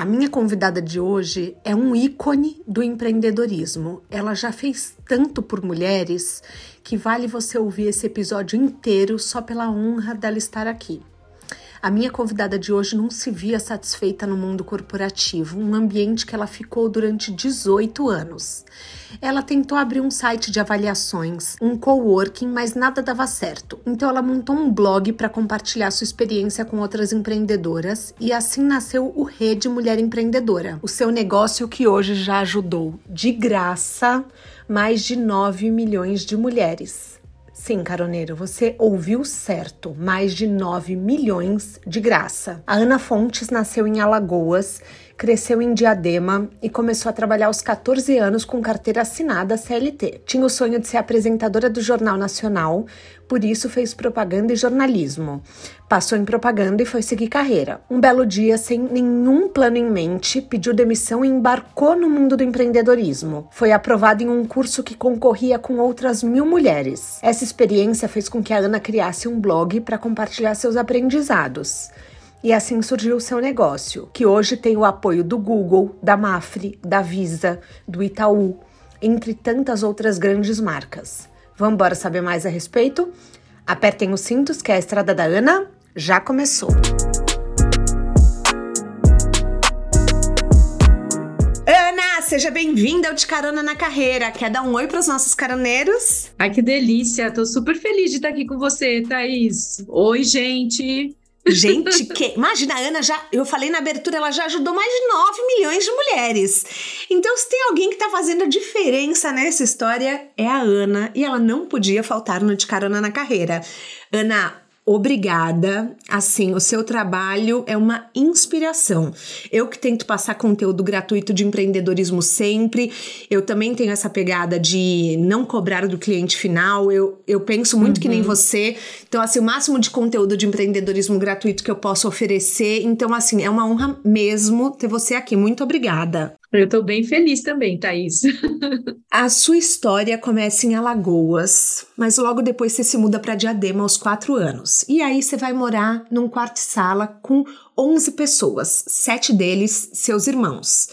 A minha convidada de hoje é um ícone do empreendedorismo. Ela já fez tanto por mulheres que vale você ouvir esse episódio inteiro só pela honra dela estar aqui. A minha convidada de hoje não se via satisfeita no mundo corporativo, um ambiente que ela ficou durante 18 anos. Ela tentou abrir um site de avaliações, um coworking, mas nada dava certo. Então ela montou um blog para compartilhar sua experiência com outras empreendedoras e assim nasceu o Rede Mulher Empreendedora, o seu negócio que hoje já ajudou de graça mais de 9 milhões de mulheres. Sim, caroneiro, você ouviu certo. Mais de 9 milhões de graça. A Ana Fontes nasceu em Alagoas cresceu em Diadema e começou a trabalhar aos 14 anos com carteira assinada CLT. Tinha o sonho de ser apresentadora do Jornal Nacional, por isso fez propaganda e jornalismo. Passou em propaganda e foi seguir carreira. Um belo dia, sem nenhum plano em mente, pediu demissão e embarcou no mundo do empreendedorismo. Foi aprovada em um curso que concorria com outras mil mulheres. Essa experiência fez com que a Ana criasse um blog para compartilhar seus aprendizados. E assim surgiu o seu negócio, que hoje tem o apoio do Google, da Mafre, da Visa, do Itaú, entre tantas outras grandes marcas. Vamos embora saber mais a respeito? Apertem os cintos que a estrada da Ana já começou. Ana, seja bem-vinda ao De Carona na Carreira. Quer dar um oi para os nossos caroneiros? Ai, que delícia! Tô super feliz de estar aqui com você, Thaís. Oi, gente! Gente, que imagina, a Ana já, eu falei na abertura, ela já ajudou mais de 9 milhões de mulheres. Então, se tem alguém que tá fazendo a diferença nessa história, é a Ana, e ela não podia faltar no de carona na carreira. Ana, obrigada. Assim, o seu trabalho é uma inspiração. Eu que tento passar conteúdo gratuito de empreendedorismo sempre, eu também tenho essa pegada de não cobrar do cliente final. Eu, eu penso muito uhum. que nem uhum. você. Então, assim, o máximo de conteúdo de empreendedorismo gratuito que eu posso oferecer. Então, assim, é uma honra mesmo ter você aqui. Muito obrigada. Eu estou bem feliz também, Thaís. A sua história começa em Alagoas, mas logo depois você se muda para Diadema aos quatro anos. E aí você vai morar num quarto-sala com 11 pessoas, sete deles seus irmãos.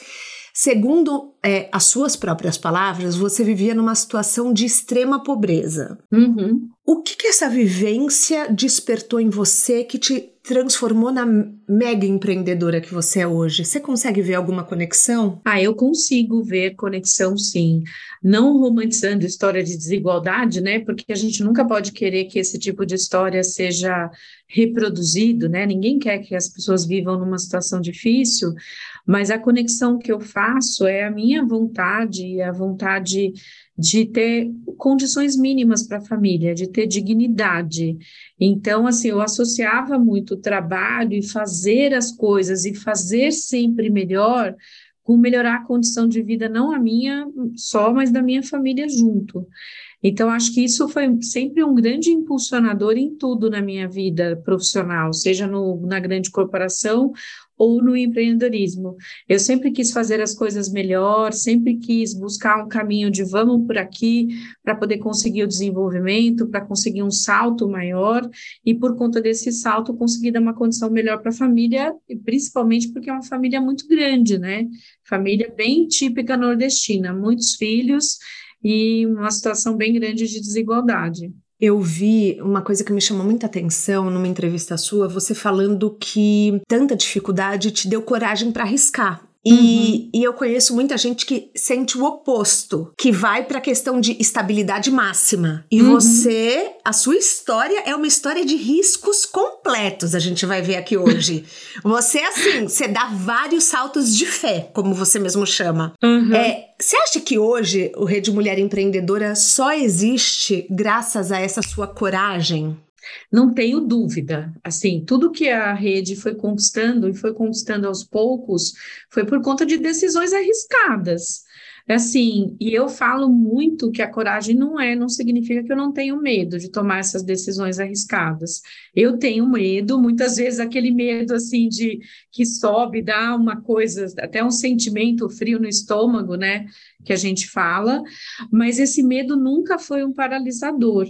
Segundo é, as suas próprias palavras, você vivia numa situação de extrema pobreza. Uhum. O que, que essa vivência despertou em você que te transformou na mega empreendedora que você é hoje? Você consegue ver alguma conexão? Ah, eu consigo ver conexão, sim. Não romantizando história de desigualdade, né? Porque a gente nunca pode querer que esse tipo de história seja reproduzido, né? Ninguém quer que as pessoas vivam numa situação difícil, mas a conexão que eu faço é a minha vontade, a vontade de ter condições mínimas para a família, de ter dignidade. Então, assim, eu associava muito o trabalho e fazer as coisas e fazer sempre melhor com melhorar a condição de vida, não a minha só, mas da minha família junto. Então, acho que isso foi sempre um grande impulsionador em tudo na minha vida profissional, seja no, na grande corporação ou no empreendedorismo. Eu sempre quis fazer as coisas melhor, sempre quis buscar um caminho de vamos por aqui para poder conseguir o desenvolvimento, para conseguir um salto maior e por conta desse salto conseguir dar uma condição melhor para a família, principalmente porque é uma família muito grande, né? Família bem típica nordestina, muitos filhos e uma situação bem grande de desigualdade. Eu vi uma coisa que me chamou muita atenção numa entrevista sua, você falando que tanta dificuldade te deu coragem para arriscar. E, uhum. e, eu conheço muita gente que sente o oposto, que vai para a questão de estabilidade máxima. E uhum. você, a sua história é uma história de riscos completos, a gente vai ver aqui hoje. você, assim, você dá vários saltos de fé, como você mesmo chama. Uhum. É, você acha que hoje o Rede Mulher Empreendedora só existe graças a essa sua coragem? Não tenho dúvida. Assim, tudo que a rede foi conquistando e foi conquistando aos poucos foi por conta de decisões arriscadas. assim, e eu falo muito que a coragem não é, não significa que eu não tenho medo de tomar essas decisões arriscadas. Eu tenho medo, muitas vezes aquele medo assim de que sobe, dá uma coisa, até um sentimento frio no estômago, né? Que a gente fala, mas esse medo nunca foi um paralisador.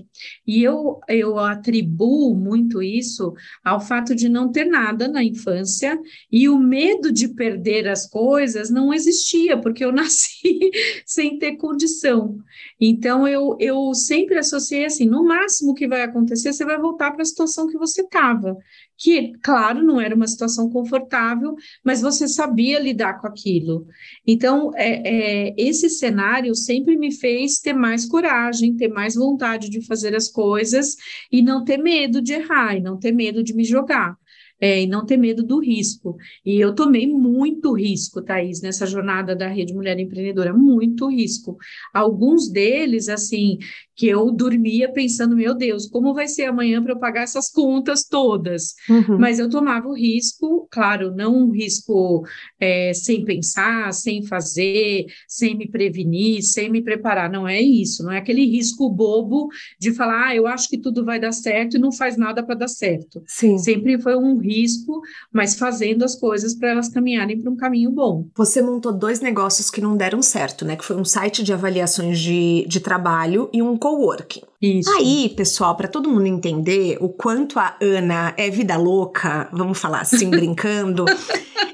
E eu, eu atribuo muito isso ao fato de não ter nada na infância e o medo de perder as coisas não existia, porque eu nasci sem ter condição. Então, eu, eu sempre associei assim: no máximo que vai acontecer, você vai voltar para a situação que você estava. Que, claro, não era uma situação confortável, mas você sabia lidar com aquilo. Então, é, é, esse cenário sempre me fez ter mais coragem, ter mais vontade de fazer as coisas e não ter medo de errar, e não ter medo de me jogar é, e não ter medo do risco. E eu tomei muito risco, Thaís, nessa jornada da Rede Mulher Empreendedora, muito risco. Alguns deles, assim, que eu dormia pensando, meu Deus, como vai ser amanhã para eu pagar essas contas todas? Uhum. Mas eu tomava o risco, claro, não um risco é, sem pensar, sem fazer, sem me prevenir, sem me preparar, não é isso, não é aquele risco bobo de falar, ah, eu acho que tudo vai dar certo e não faz nada para dar certo. Sim. Sempre foi um risco, mas fazendo as coisas para elas caminharem para um caminho bom. Você montou dois negócios que não deram certo, né? Que foi um site de avaliações de, de trabalho e um coworking. Isso. Aí, pessoal, para todo mundo entender o quanto a Ana é vida louca, vamos falar assim, brincando,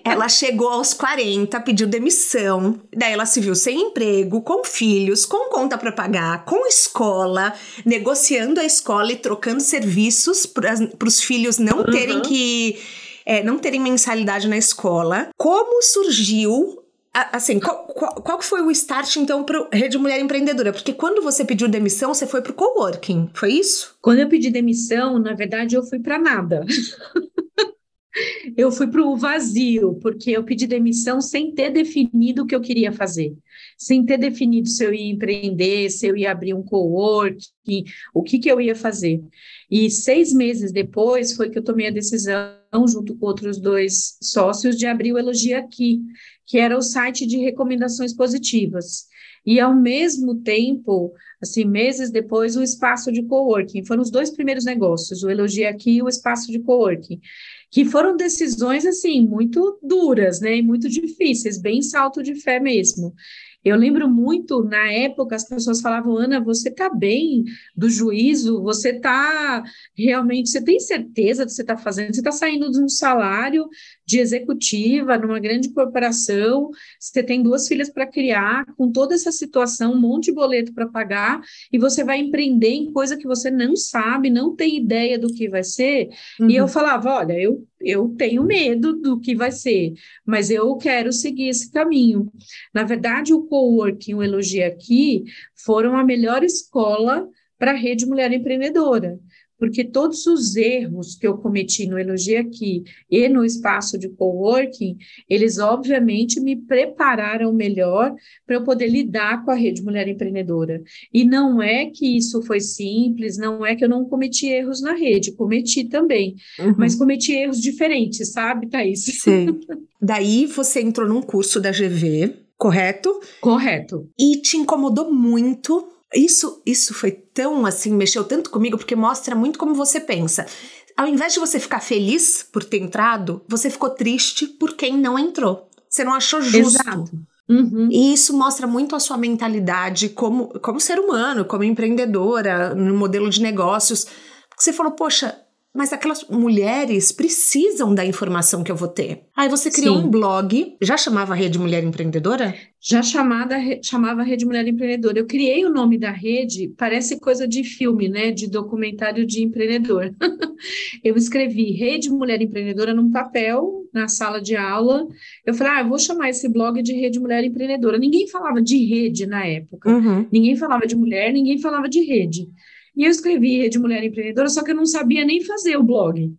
ela chegou aos 40, pediu demissão, daí ela se viu sem emprego, com filhos, com conta para pagar, com escola, negociando a escola e trocando serviços para os filhos não uhum. terem que. É, não terem mensalidade na escola. Como surgiu assim, qual, qual, qual, foi o start, então, para Rede Mulher Empreendedora? Porque quando você pediu demissão, você foi para o coworking, foi isso? Quando eu pedi demissão, na verdade, eu fui para nada. eu fui para o vazio, porque eu pedi demissão sem ter definido o que eu queria fazer, sem ter definido se eu ia empreender, se eu ia abrir um coworking, o que, que eu ia fazer. E seis meses depois foi que eu tomei a decisão, junto com outros dois sócios, de abrir o Elogia Aqui, que era o site de recomendações positivas. E, ao mesmo tempo, assim, meses depois, o espaço de coworking. Foram os dois primeiros negócios, o Elogia Aqui e o espaço de coworking, que foram decisões, assim, muito duras, né, e muito difíceis, bem salto de fé mesmo. Eu lembro muito, na época, as pessoas falavam, Ana, você está bem do juízo? Você está realmente, você tem certeza do que você está fazendo? Você está saindo de um salário de executiva numa grande corporação, você tem duas filhas para criar, com toda essa situação, um monte de boleto para pagar, e você vai empreender em coisa que você não sabe, não tem ideia do que vai ser. Uhum. E eu uhum. falava, olha, eu, eu tenho medo do que vai ser, mas eu quero seguir esse caminho. Na verdade, o coworking, o Elogia Aqui, foram a melhor escola para a rede Mulher Empreendedora porque todos os erros que eu cometi no Elogia Aqui e no espaço de coworking, eles obviamente me prepararam melhor para eu poder lidar com a rede Mulher Empreendedora. E não é que isso foi simples, não é que eu não cometi erros na rede, cometi também, uhum. mas cometi erros diferentes, sabe, Thaís? Sim. Daí você entrou num curso da GV, correto? Correto. E te incomodou muito isso, isso foi tão assim, mexeu tanto comigo, porque mostra muito como você pensa. Ao invés de você ficar feliz por ter entrado, você ficou triste por quem não entrou. Você não achou justo. Exato. Uhum. E isso mostra muito a sua mentalidade como, como ser humano, como empreendedora, no modelo de negócios. Porque você falou, poxa, mas aquelas mulheres precisam da informação que eu vou ter. Aí você criou Sim. um blog, já chamava Rede Mulher Empreendedora? Já chamada, chamava Rede Mulher Empreendedora. Eu criei o nome da rede, parece coisa de filme, né? De documentário de empreendedor. eu escrevi Rede Mulher Empreendedora num papel, na sala de aula. Eu falei, ah, eu vou chamar esse blog de Rede Mulher Empreendedora. Ninguém falava de rede na época. Uhum. Ninguém falava de mulher, ninguém falava de rede. E eu escrevi Rede Mulher Empreendedora, só que eu não sabia nem fazer o blog.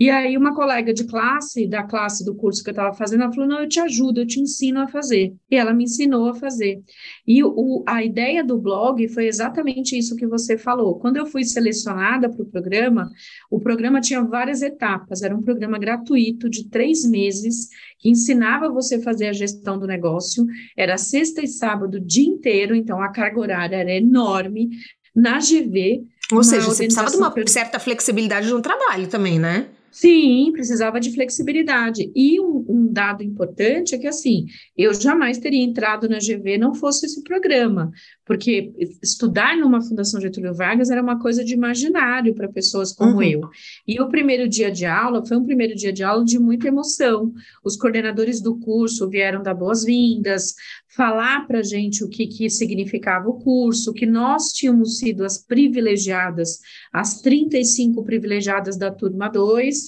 E aí uma colega de classe, da classe do curso que eu estava fazendo, ela falou, não, eu te ajudo, eu te ensino a fazer. E ela me ensinou a fazer. E o, a ideia do blog foi exatamente isso que você falou. Quando eu fui selecionada para o programa, o programa tinha várias etapas, era um programa gratuito de três meses, que ensinava você a fazer a gestão do negócio, era sexta e sábado o dia inteiro, então a carga horária era enorme, na GV. Ou seja, você precisava de uma certa flexibilidade no trabalho também, né? Sim, precisava de flexibilidade. E um, um, dado importante é que, assim, eu jamais teria entrado na GV não fosse esse programa, porque estudar numa Fundação Getúlio Vargas era uma coisa de imaginário para pessoas como uhum. eu. E o primeiro dia de aula foi um primeiro dia de aula de muita emoção. Os coordenadores do curso vieram dar boas-vindas, falar para a gente o que, que significava o curso, que nós tínhamos sido as privilegiadas, as 35 privilegiadas da turma 2,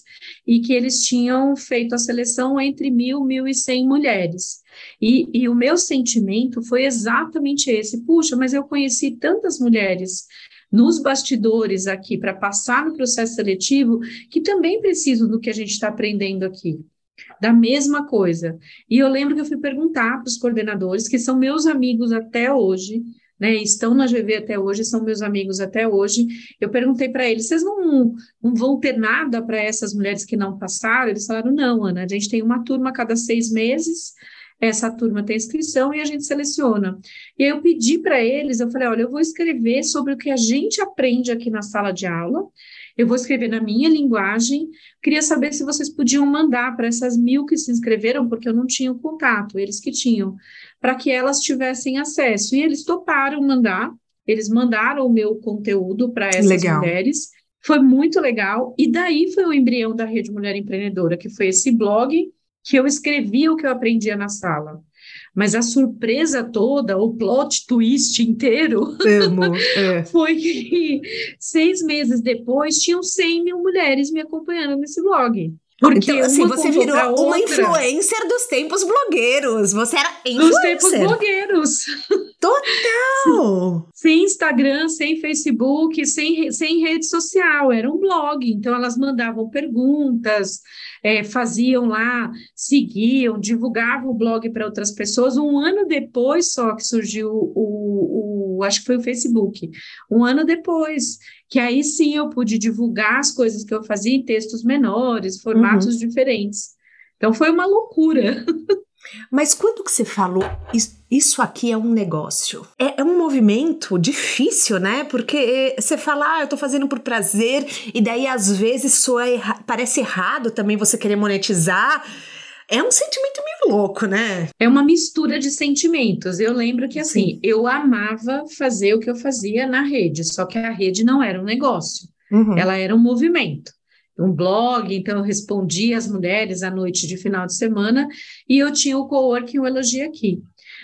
e que eles tinham feito a seleção entre mil, mil e cem mulheres. E, e o meu sentimento foi exatamente esse: puxa, mas eu conheci tantas mulheres nos bastidores aqui para passar no processo seletivo que também precisam do que a gente está aprendendo aqui da mesma coisa. E eu lembro que eu fui perguntar para os coordenadores, que são meus amigos até hoje, né, estão na GV até hoje, são meus amigos até hoje. Eu perguntei para eles: vocês não, não vão ter nada para essas mulheres que não passaram? Eles falaram: não, Ana, a gente tem uma turma a cada seis meses. Essa turma tem inscrição e a gente seleciona. E aí eu pedi para eles, eu falei, olha, eu vou escrever sobre o que a gente aprende aqui na sala de aula, eu vou escrever na minha linguagem. Queria saber se vocês podiam mandar para essas mil que se inscreveram, porque eu não tinha o contato, eles que tinham, para que elas tivessem acesso. E eles toparam mandar, eles mandaram o meu conteúdo para essas legal. mulheres. Foi muito legal. E daí foi o embrião da Rede Mulher Empreendedora, que foi esse blog que eu escrevia o que eu aprendia na sala. Mas a surpresa toda, o plot twist inteiro, Amo, é. foi que seis meses depois tinham 100 mil mulheres me acompanhando nesse blog. Porque então, assim, você virou uma influencer dos tempos blogueiros. Você era influencer. Dos tempos blogueiros. Total! sem Instagram, sem Facebook, sem, sem rede social. Era um blog. Então, elas mandavam perguntas, é, faziam lá, seguiam, divulgavam o blog para outras pessoas. Um ano depois só que surgiu o, o, acho que foi o Facebook. Um ano depois, que aí sim eu pude divulgar as coisas que eu fazia em textos menores, formatos uhum. diferentes. Então foi uma loucura. Mas quando que você falou isso aqui é um negócio? É, é, um movimento difícil, né? Porque você fala, ah, eu tô fazendo por prazer, e daí às vezes soa erra parece errado também você querer monetizar. É um sentimento meio louco, né? É uma mistura de sentimentos. Eu lembro que assim, Sim. eu amava fazer o que eu fazia na rede, só que a rede não era um negócio, uhum. ela era um movimento um blog, então eu respondia às mulheres à noite de final de semana, e eu tinha o coworking o Elogia Aqui.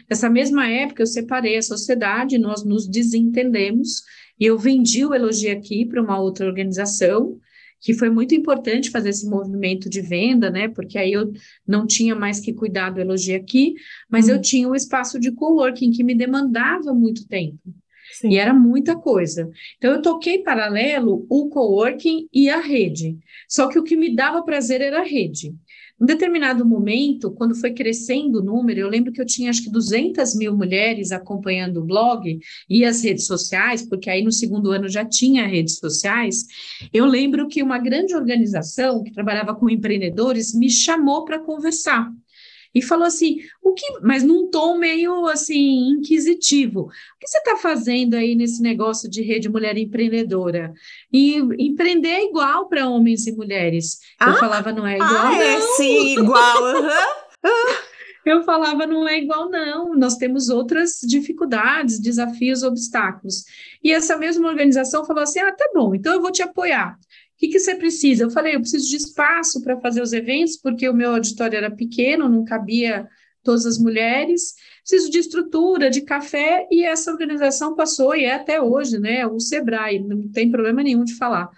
Nessa mesma época, eu separei a sociedade, nós nos desentendemos, e eu vendi o Elogia Aqui para uma outra organização, que foi muito importante fazer esse movimento de venda, né? Porque aí eu não tinha mais que cuidar do Elogia Aqui, mas eu uhum. tinha o um espaço de coworking que me demandava muito tempo. Sim. E era muita coisa. Então, eu toquei paralelo o coworking e a rede. Só que o que me dava prazer era a rede. Em determinado momento, quando foi crescendo o número, eu lembro que eu tinha acho que 200 mil mulheres acompanhando o blog e as redes sociais, porque aí no segundo ano já tinha redes sociais. Eu lembro que uma grande organização que trabalhava com empreendedores me chamou para conversar e falou assim: o que, mas num tom meio assim inquisitivo. O que você está fazendo aí nesse negócio de rede mulher empreendedora? E empreender é igual para homens e mulheres. Ah? Eu falava, não é igual. Ah, é, não. é sim, igual. Uhum. Eu falava, não é igual, não. Nós temos outras dificuldades, desafios, obstáculos. E essa mesma organização falou assim: ah, tá bom, então eu vou te apoiar que, que você precisa? Eu falei, eu preciso de espaço para fazer os eventos, porque o meu auditório era pequeno, não cabia todas as mulheres, preciso de estrutura, de café, e essa organização passou, e é até hoje, né? O Sebrae, não tem problema nenhum de falar.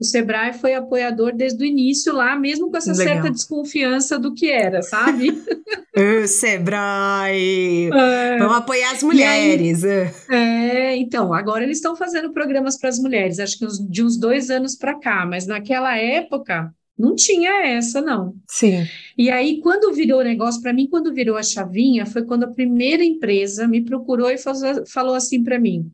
O Sebrae foi apoiador desde o início lá, mesmo com essa Legal. certa desconfiança do que era, sabe? o Sebrae! É. Vamos apoiar as mulheres. Aí, é, então, agora eles estão fazendo programas para as mulheres, acho que de uns dois anos para cá, mas naquela época Não tinha essa, não. Sim. E aí, quando virou o negócio, para mim, quando virou a chavinha, foi quando a primeira empresa me procurou e falou assim para mim: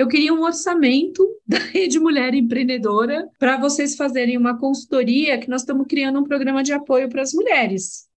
eu queria um orçamento da Rede Mulher Empreendedora para vocês fazerem uma consultoria que nós estamos criando um programa de apoio para as mulheres.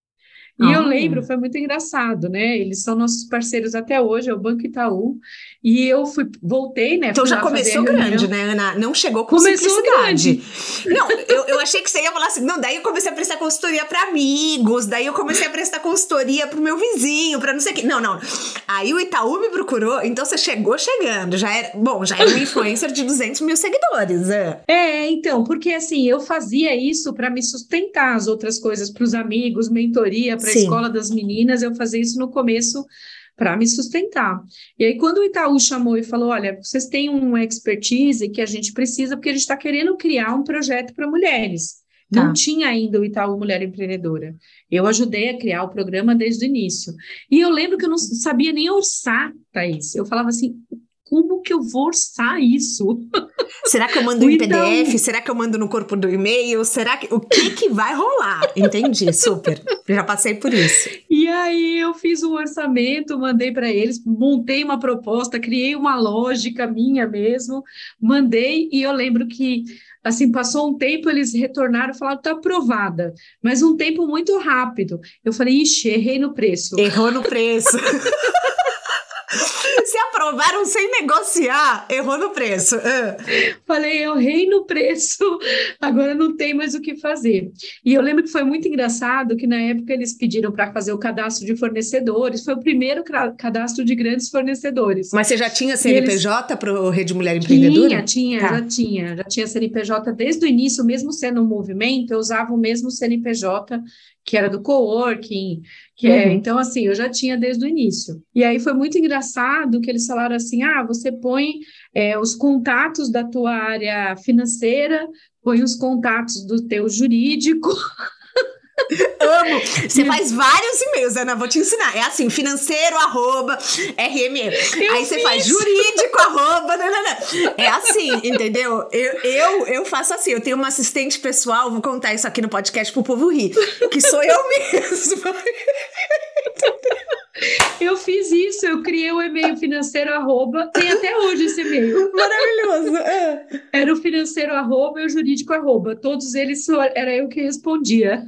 E eu lembro, foi muito engraçado, né? Eles são nossos parceiros até hoje, é o Banco Itaú. E eu fui, voltei, né? Então já começou grande, né, Ana? Não chegou com começou simplicidade. Grande. Não, eu, eu achei que você ia falar assim, não, daí eu comecei a prestar consultoria para amigos, daí eu comecei a prestar consultoria pro meu vizinho, para não sei o quê. Não, não. Aí o Itaú me procurou, então você chegou chegando, já era, bom, já era um influencer de 200 mil seguidores. É, é então, porque assim, eu fazia isso para me sustentar as outras coisas pros amigos, mentoria, para a escola das meninas, eu fazia isso no começo para me sustentar. E aí, quando o Itaú chamou e falou: olha, vocês têm um expertise que a gente precisa, porque a gente está querendo criar um projeto para mulheres. Tá. Não tinha ainda o Itaú Mulher Empreendedora. Eu ajudei a criar o programa desde o início. E eu lembro que eu não sabia nem orçar, Thaís. Eu falava assim: como que eu vou orçar isso? Será que eu mando em PDF? Será que eu mando no corpo do e-mail? Será que o que que vai rolar? Entendi, super. Já passei por isso. E aí eu fiz um orçamento, mandei para eles, montei uma proposta, criei uma lógica minha mesmo, mandei e eu lembro que assim, passou um tempo, eles retornaram e falaram, tá aprovada, mas um tempo muito rápido. Eu falei, ixi, errei no preço. Errou no preço. Se aprovaram sem negociar, errou no preço. Uh. Falei, eu errei no preço, agora não tem mais o que fazer. E eu lembro que foi muito engraçado que na época eles pediram para fazer o cadastro de fornecedores, foi o primeiro cadastro de grandes fornecedores. Mas você já tinha CNPJ para o Rede Mulher Empreendedora? Tinha, tinha, tá. já tinha. Já tinha CNPJ desde o início, mesmo sendo um movimento, eu usava o mesmo CNPJ que era do coworking, que é, uhum. é, então assim, eu já tinha desde o início. E aí foi muito engraçado que eles falaram assim: ah, você põe é, os contatos da tua área financeira, põe os contatos do teu jurídico. Amo. Você faz vários e-mails, Ana, vou te ensinar. É assim, financeiro, arroba, RME. Aí você faz jurídico, arroba, não, não, não. É assim, entendeu? Eu, eu, eu faço assim, eu tenho uma assistente pessoal, vou contar isso aqui no podcast pro povo rir, que sou eu mesma. Eu fiz isso, eu criei o um e-mail financeiro arroba, tem até hoje esse e-mail. Maravilhoso. É. Era o financeiro arroba e o jurídico arroba. Todos eles era eu que respondia.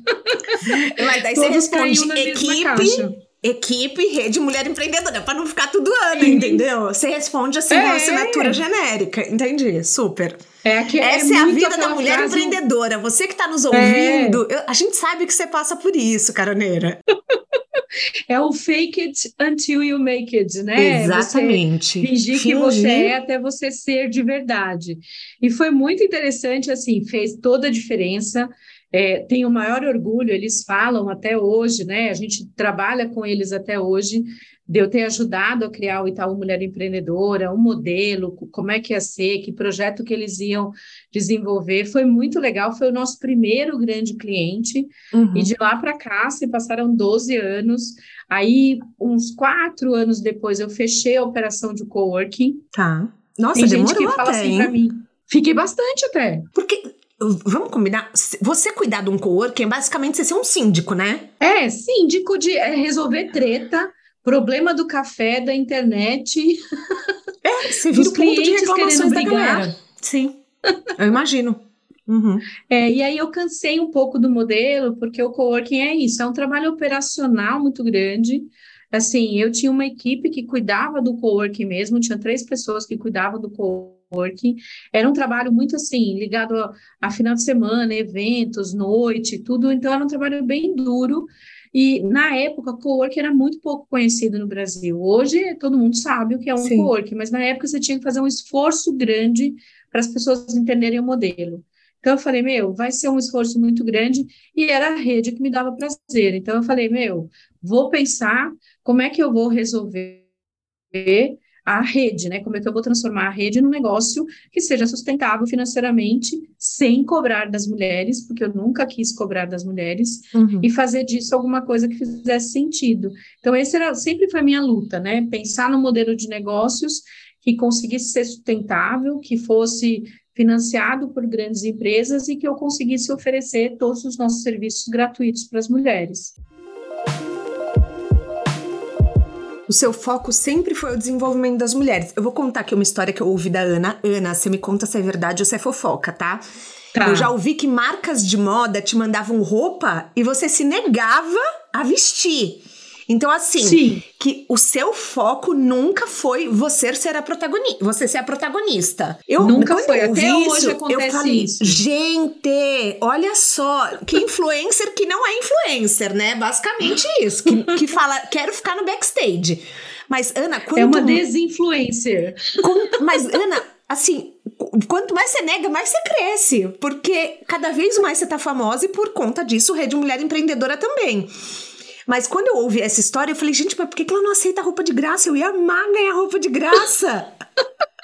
Mas daí Todos você responde equipe, equipe, rede mulher empreendedora, para não ficar tudo ano, entendeu? Você responde assim é. com assinatura genérica. Entendi, super. É, que é Essa é, é a vida da mulher frase... empreendedora. Você que está nos ouvindo, é. eu, a gente sabe que você passa por isso, caroneira. é o fake it until you make it, né? Exatamente. Você fingir, fingir que você é até você ser de verdade. E foi muito interessante, assim, fez toda a diferença. É, tenho o maior orgulho, eles falam até hoje, né? A gente trabalha com eles até hoje, de eu ter ajudado a criar o Itaú Mulher Empreendedora, um modelo, como é que ia ser, que projeto que eles iam desenvolver. Foi muito legal, foi o nosso primeiro grande cliente, uhum. e de lá para cá se passaram 12 anos. Aí, uns quatro anos depois, eu fechei a operação de coworking. Tá. Nossa, Tem gente que fala até, assim para mim. Fiquei bastante até. Porque Vamos combinar? Você cuidar de um coworking é basicamente você ser um síndico, né? É, síndico de é, resolver treta, problema do café, da internet. É, você vira o ponto de reclamações da galera. Sim, eu imagino. Uhum. É, e aí eu cansei um pouco do modelo, porque o coworking é isso, é um trabalho operacional muito grande. Assim, eu tinha uma equipe que cuidava do coworking mesmo, tinha três pessoas que cuidavam do coworking. Era um trabalho muito assim, ligado a, a final de semana, eventos, noite, tudo. Então era um trabalho bem duro. E na época, o coworking era muito pouco conhecido no Brasil. Hoje todo mundo sabe o que é um Sim. coworking, mas na época você tinha que fazer um esforço grande para as pessoas entenderem o modelo. Então eu falei, meu, vai ser um esforço muito grande e era a rede que me dava prazer. Então eu falei, meu, vou pensar como é que eu vou resolver a rede, né? Como é que eu vou transformar a rede num negócio que seja sustentável financeiramente, sem cobrar das mulheres, porque eu nunca quis cobrar das mulheres, uhum. e fazer disso alguma coisa que fizesse sentido. Então, esse era, sempre foi a minha luta, né? Pensar no modelo de negócios que conseguisse ser sustentável, que fosse financiado por grandes empresas e que eu conseguisse oferecer todos os nossos serviços gratuitos para as mulheres. O seu foco sempre foi o desenvolvimento das mulheres. Eu vou contar aqui uma história que eu ouvi da Ana. Ana, você me conta se é verdade ou se é fofoca, tá? Tá. Eu já ouvi que marcas de moda te mandavam roupa e você se negava a vestir. Então, assim, Sim. que o seu foco nunca foi você ser a protagonista. Você ser a protagonista. Eu nunca foi. Eu Até hoje isso, acontece eu falei, isso. Gente, olha só, que influencer que não é influencer, né? Basicamente isso. Que, que fala, quero ficar no backstage. Mas, Ana, quando. É uma desinfluencer. mas, Ana, assim, quanto mais você nega, mais você cresce. Porque cada vez mais você tá famosa e por conta disso, Rede Mulher Empreendedora também. Mas quando eu ouvi essa história, eu falei, gente, mas por que ela não aceita roupa de graça? Eu ia amar ganhar roupa de graça.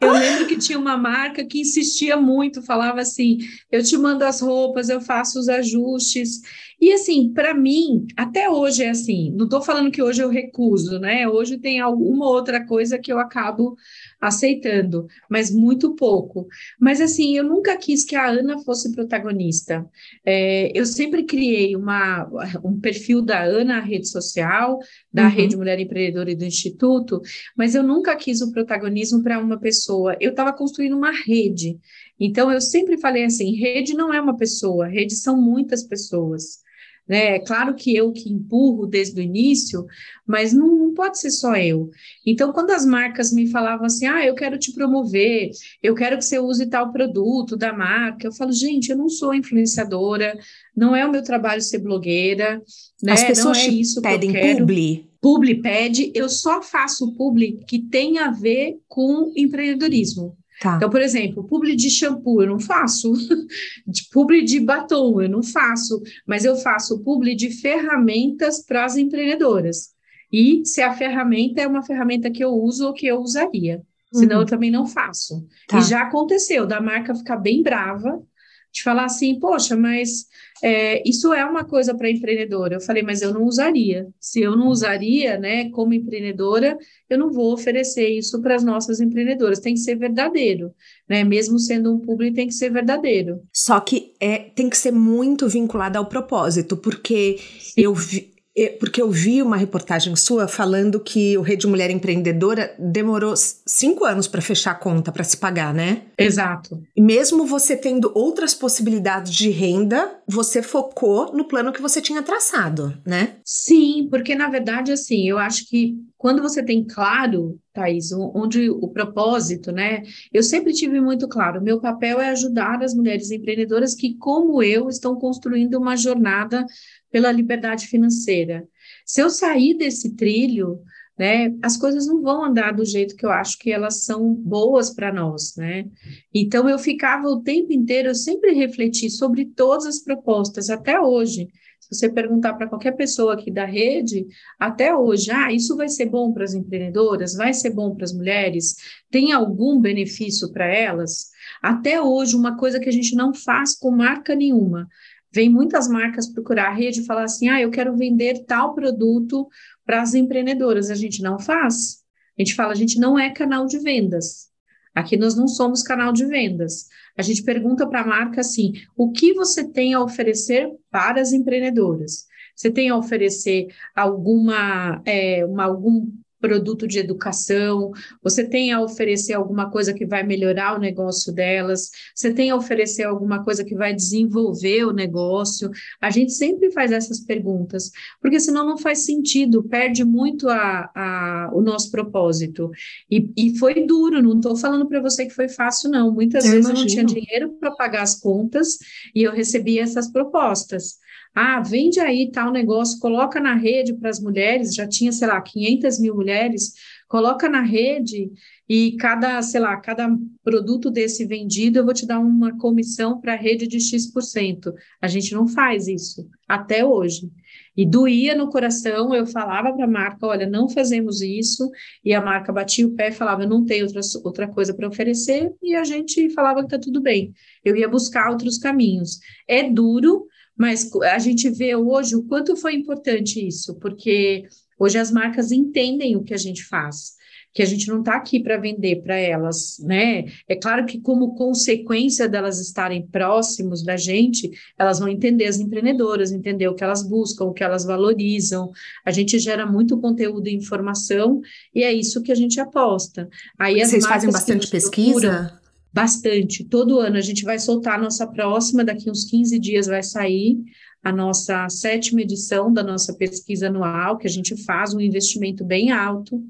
Eu lembro que tinha uma marca que insistia muito, falava assim: eu te mando as roupas, eu faço os ajustes. E assim, para mim, até hoje é assim. Não estou falando que hoje eu recuso, né? Hoje tem alguma outra coisa que eu acabo aceitando, mas muito pouco. Mas assim, eu nunca quis que a Ana fosse protagonista. É, eu sempre criei uma, um perfil da Ana na rede social, da uhum. Rede Mulher Empreendedora e do Instituto, mas eu nunca quis o protagonismo para uma pessoa. Eu estava construindo uma rede. Então, eu sempre falei assim: rede não é uma pessoa, rede são muitas pessoas. Né? É claro que eu que empurro desde o início, mas não, não, pode ser só eu. Então, quando as marcas me falavam assim, ah, eu quero te promover, eu quero que você use tal produto da marca, eu falo, gente, eu não sou influenciadora, não é o meu trabalho ser blogueira, né? As pessoas não é isso pedem que eu quero. publi. Publi pede, eu só faço publi que tem a ver com empreendedorismo. Tá. Então, por exemplo, publi de shampoo eu não faço, de publi de batom eu não faço, mas eu faço publi de ferramentas para as empreendedoras. E se a ferramenta é uma ferramenta que eu uso ou que eu usaria. Senão uhum. eu também não faço. Tá. E já aconteceu da marca ficar bem brava de falar assim, poxa, mas é, isso é uma coisa para empreendedora. Eu falei, mas eu não usaria. Se eu não usaria, né, como empreendedora, eu não vou oferecer isso para as nossas empreendedoras. Tem que ser verdadeiro, né? Mesmo sendo um público, tem que ser verdadeiro. Só que é, tem que ser muito vinculado ao propósito, porque Sim. eu vi, porque eu vi uma reportagem sua falando que o Rede Mulher Empreendedora demorou cinco anos para fechar a conta, para se pagar, né? Exato. Mesmo você tendo outras possibilidades de renda, você focou no plano que você tinha traçado, né? Sim, porque na verdade, assim, eu acho que quando você tem claro, Thaís, onde o propósito, né? Eu sempre tive muito claro, meu papel é ajudar as mulheres empreendedoras que, como eu, estão construindo uma jornada pela liberdade financeira. Se eu sair desse trilho, né, as coisas não vão andar do jeito que eu acho que elas são boas para nós, né? Então eu ficava o tempo inteiro, eu sempre refleti sobre todas as propostas até hoje. Se você perguntar para qualquer pessoa aqui da rede, até hoje, ah, isso vai ser bom para as empreendedoras, vai ser bom para as mulheres, tem algum benefício para elas? Até hoje, uma coisa que a gente não faz com marca nenhuma, Vem muitas marcas procurar a rede e falar assim: ah, eu quero vender tal produto para as empreendedoras. A gente não faz. A gente fala, a gente não é canal de vendas. Aqui nós não somos canal de vendas. A gente pergunta para a marca assim: o que você tem a oferecer para as empreendedoras? Você tem a oferecer alguma, é, uma, algum produto de educação, você tem a oferecer alguma coisa que vai melhorar o negócio delas, você tem a oferecer alguma coisa que vai desenvolver o negócio. A gente sempre faz essas perguntas, porque senão não faz sentido, perde muito a, a o nosso propósito. E, e foi duro, não estou falando para você que foi fácil, não. Muitas eu vezes imagino. eu não tinha dinheiro para pagar as contas e eu recebia essas propostas. Ah, vende aí tal negócio, coloca na rede para as mulheres, já tinha, sei lá, 500 mil mulheres, coloca na rede e cada, sei lá, cada produto desse vendido eu vou te dar uma comissão para a rede de X%. A gente não faz isso, até hoje. E doía no coração, eu falava para a marca, olha, não fazemos isso, e a marca batia o pé e falava, não tem outra, outra coisa para oferecer, e a gente falava que está tudo bem. Eu ia buscar outros caminhos. É duro, mas a gente vê hoje o quanto foi importante isso, porque hoje as marcas entendem o que a gente faz, que a gente não está aqui para vender para elas, né? É claro que, como consequência delas estarem próximos da gente, elas vão entender as empreendedoras, entender o que elas buscam, o que elas valorizam. A gente gera muito conteúdo e informação, e é isso que a gente aposta. Aí Vocês fazem bastante pesquisa? Bastante. Todo ano a gente vai soltar a nossa próxima, daqui uns 15 dias vai sair a nossa sétima edição da nossa pesquisa anual, que a gente faz um investimento bem alto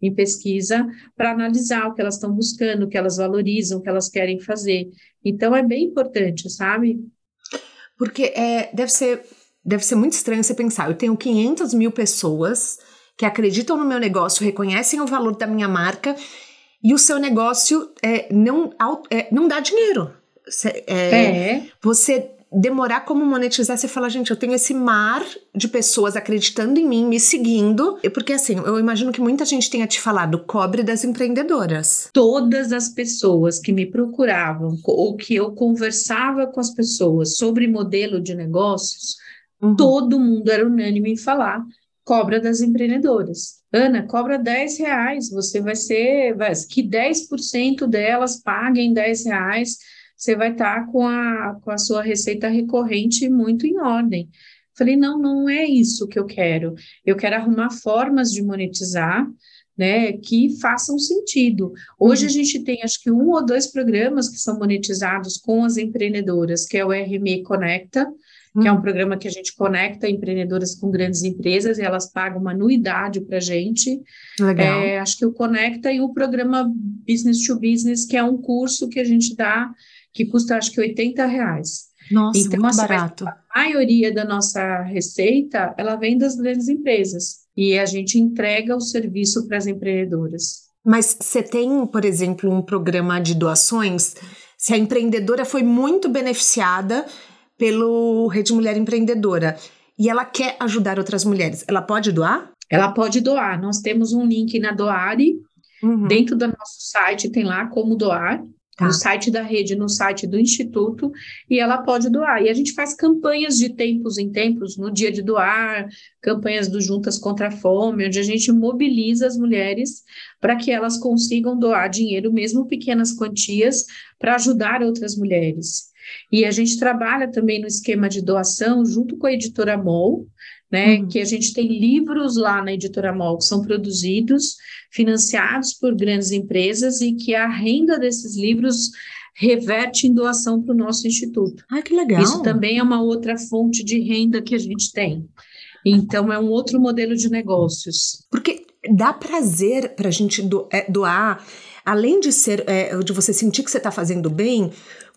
em pesquisa para analisar o que elas estão buscando, o que elas valorizam, o que elas querem fazer. Então, é bem importante, sabe? Porque é, deve, ser, deve ser muito estranho você pensar, eu tenho 500 mil pessoas que acreditam no meu negócio, reconhecem o valor da minha marca, e o seu negócio é, não, é, não dá dinheiro. É, é. Você demorar como monetizar, você fala, gente, eu tenho esse mar de pessoas acreditando em mim, me seguindo. Porque assim, eu imagino que muita gente tenha te falado, cobre das empreendedoras. Todas as pessoas que me procuravam ou que eu conversava com as pessoas sobre modelo de negócios, uhum. todo mundo era unânime em falar cobra das empreendedoras. Ana, cobra 10 reais, você vai ser, vai, que 10% delas paguem 10 reais você vai estar tá com, a, com a sua receita recorrente muito em ordem. Falei, não, não é isso que eu quero. Eu quero arrumar formas de monetizar, né, que façam sentido. Hoje uhum. a gente tem, acho que um ou dois programas que são monetizados com as empreendedoras, que é o RME Conecta. Que é um uhum. programa que a gente conecta empreendedoras com grandes empresas e elas pagam uma anuidade para a gente. Legal. É, acho que o Conecta e o programa Business to Business, que é um curso que a gente dá que custa acho que 80 reais. Nossa, então, muito assim, barato. A maioria da nossa receita, ela vem das grandes empresas e a gente entrega o serviço para as empreendedoras. Mas você tem, por exemplo, um programa de doações? Se a empreendedora foi muito beneficiada pelo Rede Mulher Empreendedora e ela quer ajudar outras mulheres, ela pode doar? Ela pode doar. Nós temos um link na Doare. Uhum. Dentro do nosso site tem lá como doar. Tá. no site da rede, no site do Instituto, e ela pode doar. E a gente faz campanhas de tempos em tempos, no dia de doar, campanhas do Juntas contra a Fome, onde a gente mobiliza as mulheres para que elas consigam doar dinheiro, mesmo pequenas quantias, para ajudar outras mulheres. E a gente trabalha também no esquema de doação junto com a editora MOL, né? Uhum. Que a gente tem livros lá na editora MOL que são produzidos, financiados por grandes empresas e que a renda desses livros reverte em doação para o nosso instituto. Ah, que legal! Isso também é uma outra fonte de renda que a gente tem. Então, é um outro modelo de negócios. Porque dá prazer para a gente é, doar, além de ser, é, de você sentir que você está fazendo bem,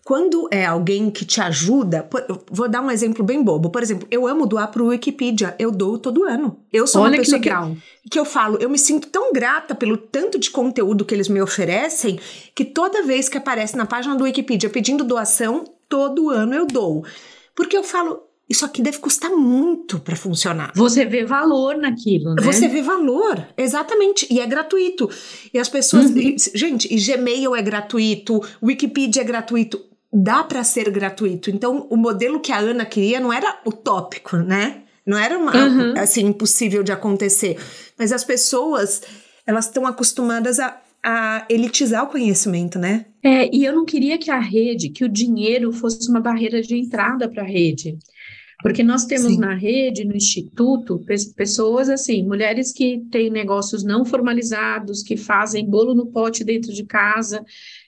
quando é alguém que te ajuda, vou dar um exemplo bem bobo. Por exemplo, eu amo doar para o Wikipedia, eu dou todo ano. Eu sou Olha uma pessoa que, que, que eu falo, eu me sinto tão grata pelo tanto de conteúdo que eles me oferecem, que toda vez que aparece na página do Wikipedia pedindo doação, todo ano eu dou. Porque eu falo, isso aqui deve custar muito para funcionar. Você vê valor naquilo, né? Você vê valor, exatamente. E é gratuito. E as pessoas. Uhum. Gente, e Gmail é gratuito, Wikipedia é gratuito dá para ser gratuito. Então, o modelo que a Ana queria não era utópico, né? Não era uma, uhum. assim impossível de acontecer. Mas as pessoas, elas estão acostumadas a, a elitizar o conhecimento, né? É, e eu não queria que a rede, que o dinheiro fosse uma barreira de entrada para a rede. Porque nós temos Sim. na rede, no instituto, pessoas assim, mulheres que têm negócios não formalizados, que fazem bolo no pote dentro de casa,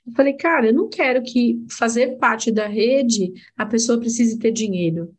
eu falei, cara, eu não quero que fazer parte da rede a pessoa precise ter dinheiro.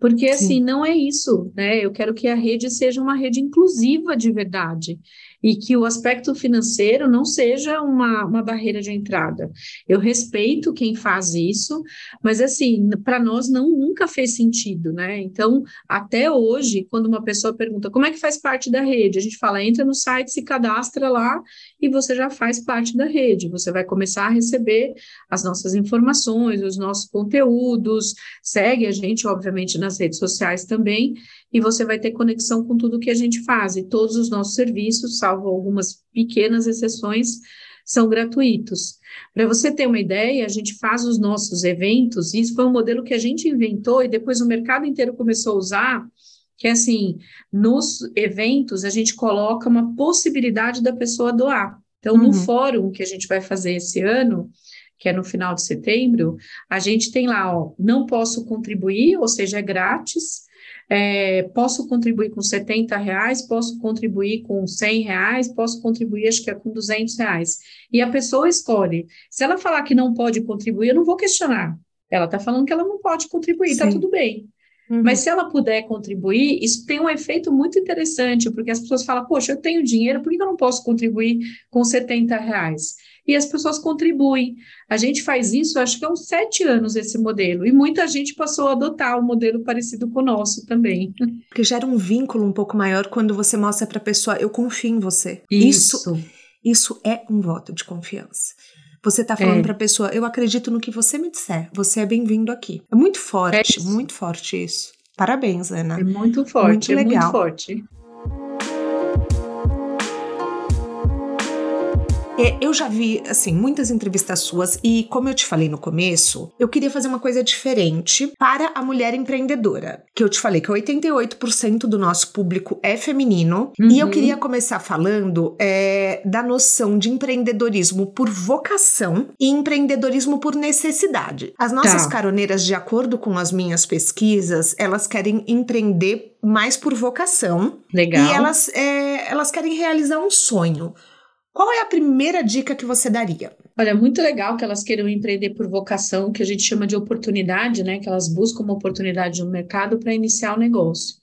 Porque, Sim. assim, não é isso, né? Eu quero que a rede seja uma rede inclusiva de verdade e que o aspecto financeiro não seja uma, uma barreira de entrada. Eu respeito quem faz isso, mas assim, para nós não nunca fez sentido, né? Então, até hoje, quando uma pessoa pergunta como é que faz parte da rede, a gente fala, entra no site, se cadastra lá e você já faz parte da rede. Você vai começar a receber as nossas informações, os nossos conteúdos, segue a gente, obviamente, nas redes sociais também, e você vai ter conexão com tudo que a gente faz. E todos os nossos serviços, salvo algumas pequenas exceções, são gratuitos. Para você ter uma ideia, a gente faz os nossos eventos, e isso foi um modelo que a gente inventou e depois o mercado inteiro começou a usar, que é assim, nos eventos a gente coloca uma possibilidade da pessoa doar. Então, uhum. no fórum que a gente vai fazer esse ano, que é no final de setembro, a gente tem lá, ó, não posso contribuir, ou seja, é grátis, é, posso contribuir com 70 reais, posso contribuir com 100 reais, posso contribuir, acho que é com 200 reais. E a pessoa escolhe. Se ela falar que não pode contribuir, eu não vou questionar. Ela está falando que ela não pode contribuir, está tudo bem. Uhum. Mas se ela puder contribuir, isso tem um efeito muito interessante, porque as pessoas falam, poxa, eu tenho dinheiro, por que eu não posso contribuir com 70 reais? E as pessoas contribuem. A gente faz isso, acho que há uns sete anos, esse modelo, e muita gente passou a adotar um modelo parecido com o nosso também. Porque gera um vínculo um pouco maior quando você mostra para a pessoa, eu confio em você. Isso. isso. Isso é um voto de confiança. Você está falando é. para a pessoa, eu acredito no que você me disser, você é bem-vindo aqui. É muito forte, é muito forte isso. Parabéns, Ana. É muito forte, muito é legal. muito forte. É, eu já vi, assim, muitas entrevistas suas e, como eu te falei no começo, eu queria fazer uma coisa diferente para a mulher empreendedora. Que eu te falei que 88% do nosso público é feminino. Uhum. E eu uhum. queria começar falando é, da noção de empreendedorismo por vocação e empreendedorismo por necessidade. As nossas tá. caroneiras, de acordo com as minhas pesquisas, elas querem empreender mais por vocação. Legal. E elas, é, elas querem realizar um sonho. Qual é a primeira dica que você daria? Olha, muito legal que elas queiram empreender por vocação, que a gente chama de oportunidade, né? Que elas buscam uma oportunidade no mercado para iniciar o negócio.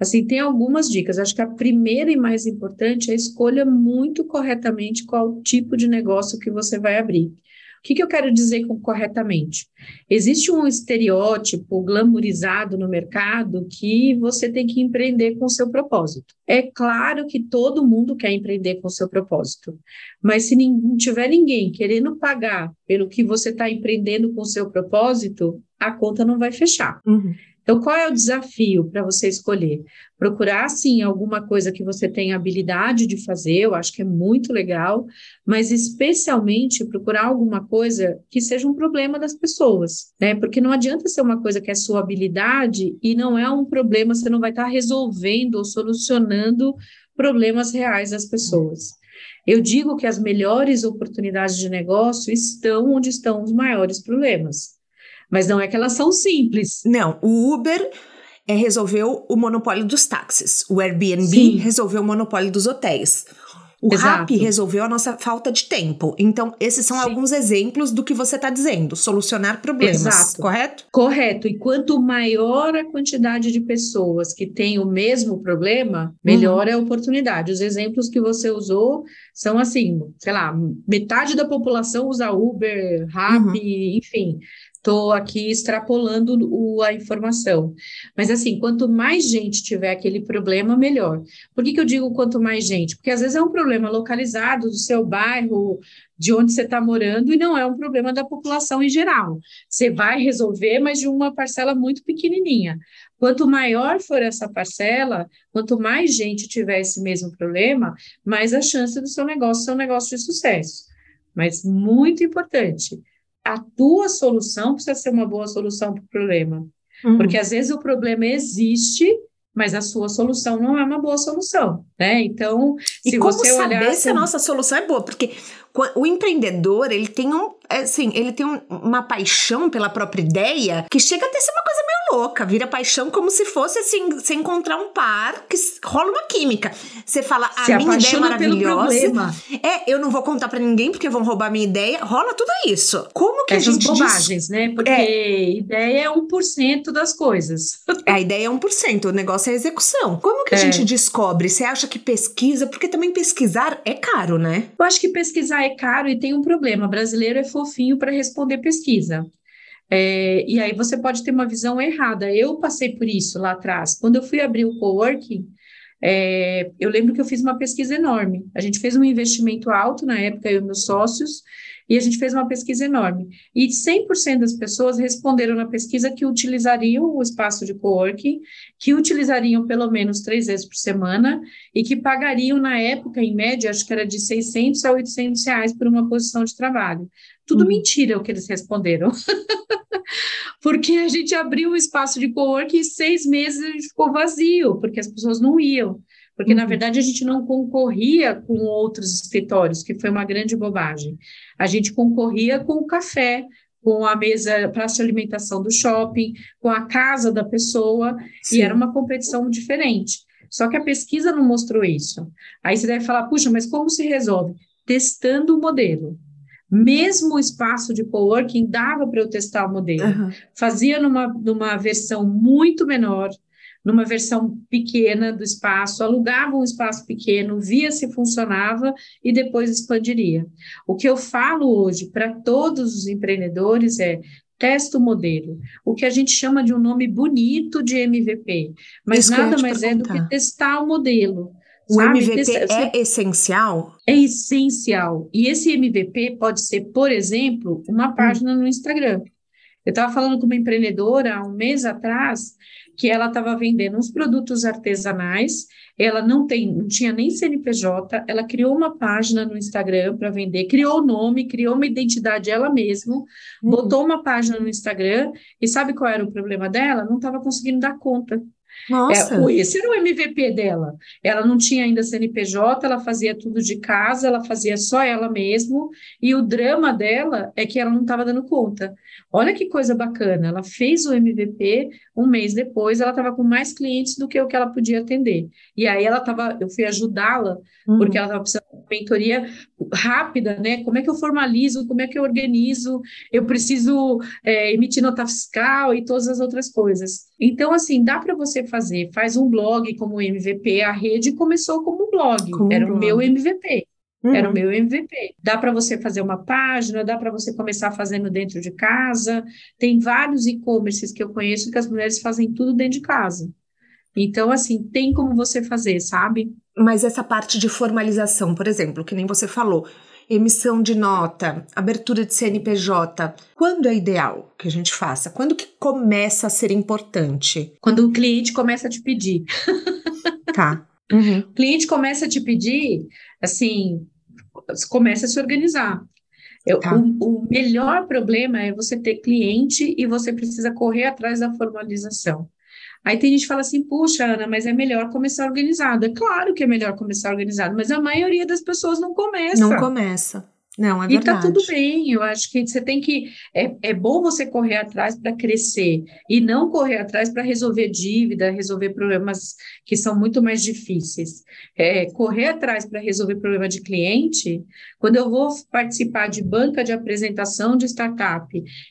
Assim, tem algumas dicas. Acho que a primeira e mais importante é escolha muito corretamente qual tipo de negócio que você vai abrir. O que, que eu quero dizer com corretamente? Existe um estereótipo glamourizado no mercado que você tem que empreender com o seu propósito. É claro que todo mundo quer empreender com o seu propósito, mas se não tiver ninguém querendo pagar pelo que você está empreendendo com o seu propósito, a conta não vai fechar. Uhum. Então, qual é o desafio para você escolher? Procurar, sim, alguma coisa que você tenha habilidade de fazer, eu acho que é muito legal, mas especialmente procurar alguma coisa que seja um problema das pessoas, né? Porque não adianta ser uma coisa que é sua habilidade e não é um problema, você não vai estar resolvendo ou solucionando problemas reais das pessoas. Eu digo que as melhores oportunidades de negócio estão onde estão os maiores problemas. Mas não é que elas são simples. Não, o Uber é, resolveu o monopólio dos táxis, o Airbnb Sim. resolveu o monopólio dos hotéis. O Exato. RAP resolveu a nossa falta de tempo. Então, esses são Sim. alguns exemplos do que você está dizendo, solucionar problemas, Exato. correto? Correto. E quanto maior a quantidade de pessoas que têm o mesmo problema, melhor uhum. é a oportunidade. Os exemplos que você usou são assim, sei lá, metade da população usa Uber, RAP, uhum. enfim estou aqui extrapolando o, a informação. Mas, assim, quanto mais gente tiver aquele problema, melhor. Por que, que eu digo quanto mais gente? Porque às vezes é um problema localizado do seu bairro, de onde você está morando, e não é um problema da população em geral. Você vai resolver, mas de uma parcela muito pequenininha. Quanto maior for essa parcela, quanto mais gente tiver esse mesmo problema, mais a chance do seu negócio ser um negócio de sucesso. Mas muito importante, a tua solução precisa ser uma boa solução para o problema. Uhum. Porque às vezes o problema existe, mas a sua solução não é uma boa solução, né? Então, se e como você saber olhar se a nossa solução é boa, porque o empreendedor, ele tem um, assim, ele tem um, uma paixão pela própria ideia que chega a ter ser uma coisa louca, vira paixão como se fosse assim, você encontrar um par que rola uma química. Você fala, a se minha ideia é maravilhosa. É, eu não vou contar para ninguém porque vão roubar minha ideia. Rola tudo isso. Como que Essas a gente bobagens, diz... né? Porque é. ideia é 1% das coisas. a ideia é 1%, o negócio é a execução. Como que é. a gente descobre? Você acha que pesquisa? Porque também pesquisar é caro, né? Eu acho que pesquisar é caro e tem um problema. O brasileiro é fofinho para responder pesquisa. É, e aí você pode ter uma visão errada. Eu passei por isso lá atrás. Quando eu fui abrir o coworking, é, eu lembro que eu fiz uma pesquisa enorme. A gente fez um investimento alto na época, eu e meus sócios, e a gente fez uma pesquisa enorme. E 100% das pessoas responderam na pesquisa que utilizariam o espaço de coworking, que utilizariam pelo menos três vezes por semana e que pagariam, na época, em média, acho que era de 600 a 800 reais por uma posição de trabalho. Tudo uhum. mentira o que eles responderam. porque a gente abriu o espaço de coworking e seis meses a gente ficou vazio, porque as pessoas não iam porque uhum. na verdade a gente não concorria com outros escritórios, que foi uma grande bobagem. A gente concorria com o café, com a mesa para de alimentação do shopping, com a casa da pessoa, Sim. e era uma competição diferente. Só que a pesquisa não mostrou isso. Aí você deve falar, puxa, mas como se resolve? Testando o modelo. Mesmo o espaço de coworking dava para eu testar o modelo. Uhum. Fazia numa, numa versão muito menor, numa versão pequena do espaço, alugava um espaço pequeno, via se funcionava e depois expandiria. O que eu falo hoje para todos os empreendedores é testa o modelo, o que a gente chama de um nome bonito de MVP, mas Isso nada mais perguntar. é do que testar o modelo. O sabe? MVP Testa, é essencial? É essencial. E esse MVP pode ser, por exemplo, uma hum. página hum. no Instagram. Eu estava falando com uma empreendedora há um mês atrás que ela estava vendendo uns produtos artesanais, ela não tem, não tinha nem CNPJ, ela criou uma página no Instagram para vender, criou o nome, criou uma identidade ela mesma, uhum. botou uma página no Instagram, e sabe qual era o problema dela? Não estava conseguindo dar conta. Nossa. É, esse era o MVP dela. Ela não tinha ainda CNPJ, ela fazia tudo de casa, ela fazia só ela mesmo, e o drama dela é que ela não estava dando conta. Olha que coisa bacana, ela fez o MVP, um mês depois ela estava com mais clientes do que o que ela podia atender. E aí ela estava, eu fui ajudá-la, uhum. porque ela estava precisando de mentoria rápida, né? Como é que eu formalizo, como é que eu organizo, eu preciso é, emitir nota fiscal e todas as outras coisas. Então, assim, dá para você fazer, faz um blog como MVP, a rede começou como um blog, como era blog. o meu MVP. Uhum. Era o meu MVP. Dá para você fazer uma página, dá para você começar fazendo dentro de casa. Tem vários e-commerces que eu conheço que as mulheres fazem tudo dentro de casa. Então, assim, tem como você fazer, sabe? Mas essa parte de formalização, por exemplo, que nem você falou, emissão de nota, abertura de CNPJ, quando é ideal que a gente faça? Quando que começa a ser importante? Quando o cliente começa a te pedir. Tá. Uhum. O cliente começa a te pedir, assim, começa a se organizar. Eu, tá. o, o, melhor problema é você ter cliente e você precisa correr atrás da formalização. Aí tem gente que fala assim, puxa, Ana, mas é melhor começar organizado. É claro que é melhor começar organizado, mas a maioria das pessoas não começa. Não começa. Não, é verdade. E tá tudo bem, eu acho que você tem que. É, é bom você correr atrás para crescer e não correr atrás para resolver dívida, resolver problemas que são muito mais difíceis. É, correr atrás para resolver problema de cliente, quando eu vou participar de banca de apresentação de startup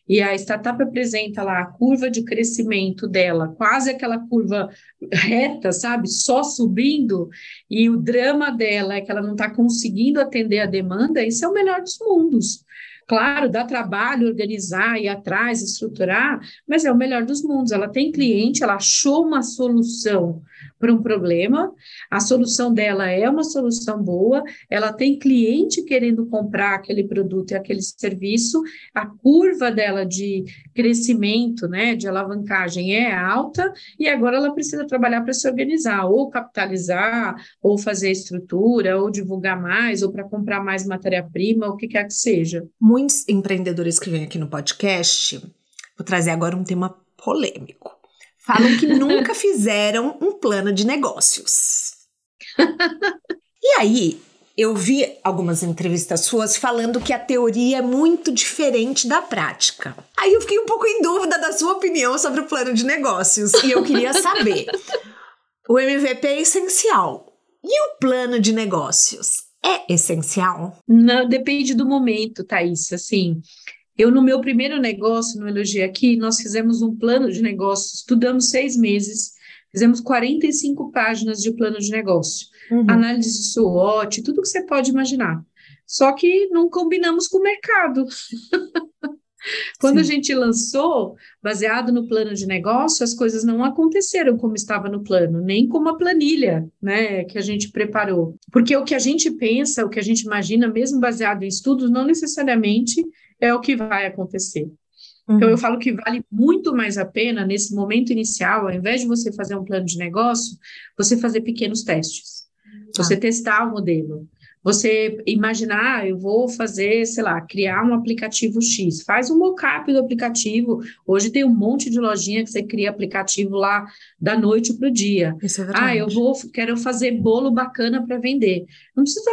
e a startup apresenta lá a curva de crescimento dela, quase aquela curva reta, sabe? Só subindo, e o drama dela é que ela não está conseguindo atender a demanda, isso é o melhor melhor dos mundos. Claro, dá trabalho organizar, ir atrás, estruturar, mas é o melhor dos mundos. Ela tem cliente, ela achou uma solução para um problema, a solução dela é uma solução boa, ela tem cliente querendo comprar aquele produto e aquele serviço, a curva dela de crescimento, né, de alavancagem é alta, e agora ela precisa trabalhar para se organizar, ou capitalizar, ou fazer estrutura, ou divulgar mais, ou para comprar mais matéria-prima, o que quer que seja. Muitos empreendedores que vêm aqui no podcast, vou trazer agora um tema polêmico falam que nunca fizeram um plano de negócios. e aí, eu vi algumas entrevistas suas falando que a teoria é muito diferente da prática. Aí eu fiquei um pouco em dúvida da sua opinião sobre o plano de negócios e eu queria saber. o MVP é essencial. E o plano de negócios é essencial? Não, depende do momento, Thaís. Assim, eu, no meu primeiro negócio, no Elogia Aqui, nós fizemos um plano de negócio, estudamos seis meses, fizemos 45 páginas de plano de negócio, uhum. análise de SWOT, tudo que você pode imaginar. Só que não combinamos com o mercado. Quando Sim. a gente lançou, baseado no plano de negócio, as coisas não aconteceram como estava no plano, nem como a planilha, né, que a gente preparou. Porque o que a gente pensa, o que a gente imagina, mesmo baseado em estudos, não necessariamente é o que vai acontecer. Uhum. Então, eu falo que vale muito mais a pena, nesse momento inicial, ao invés de você fazer um plano de negócio, você fazer pequenos testes. Você ah. testar o modelo. Você imaginar, ah, eu vou fazer, sei lá, criar um aplicativo X, faz um mockup do aplicativo. Hoje tem um monte de lojinha que você cria aplicativo lá da noite para o dia. Isso é verdade. Ah, eu vou, quero fazer bolo bacana para vender. Não precisa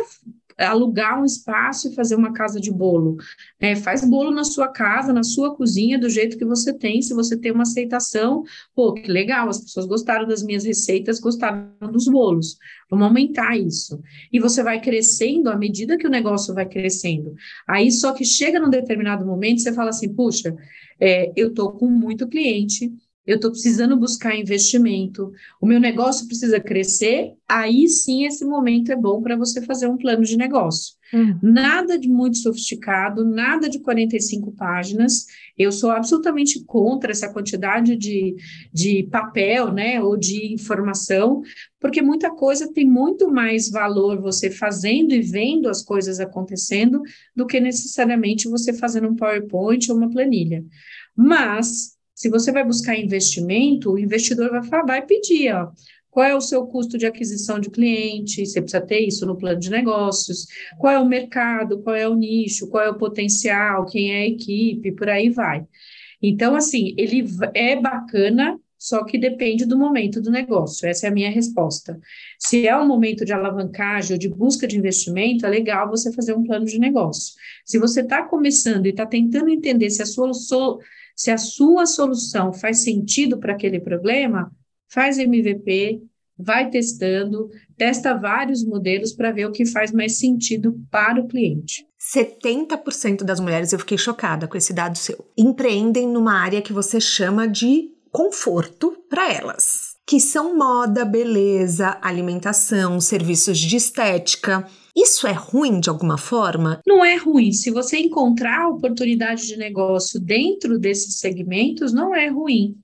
alugar um espaço e fazer uma casa de bolo. É, faz bolo na sua casa, na sua cozinha, do jeito que você tem. Se você tem uma aceitação, pô, que legal, as pessoas gostaram das minhas receitas, gostaram dos bolos. Vamos aumentar isso. E você vai crescendo à medida que o negócio vai crescendo. Aí só que chega num determinado momento, você fala assim, puxa, é, eu estou com muito cliente, eu estou precisando buscar investimento, o meu negócio precisa crescer, aí sim esse momento é bom para você fazer um plano de negócio. Hum. Nada de muito sofisticado, nada de 45 páginas. Eu sou absolutamente contra essa quantidade de, de papel, né, ou de informação, porque muita coisa tem muito mais valor você fazendo e vendo as coisas acontecendo do que necessariamente você fazendo um PowerPoint ou uma planilha. Mas se você vai buscar investimento, o investidor vai, vai pedir, ó, qual é o seu custo de aquisição de cliente? Você precisa ter isso no plano de negócios. Qual é o mercado? Qual é o nicho? Qual é o potencial? Quem é a equipe? Por aí vai. Então, assim, ele é bacana, só que depende do momento do negócio. Essa é a minha resposta. Se é um momento de alavancagem ou de busca de investimento, é legal você fazer um plano de negócio. Se você está começando e está tentando entender se a sua se a sua solução faz sentido para aquele problema, faz MVP, vai testando, testa vários modelos para ver o que faz mais sentido para o cliente. 70% das mulheres, eu fiquei chocada com esse dado seu, empreendem numa área que você chama de conforto para elas, que são moda, beleza, alimentação, serviços de estética. Isso é ruim de alguma forma? Não é ruim. Se você encontrar oportunidade de negócio dentro desses segmentos, não é ruim.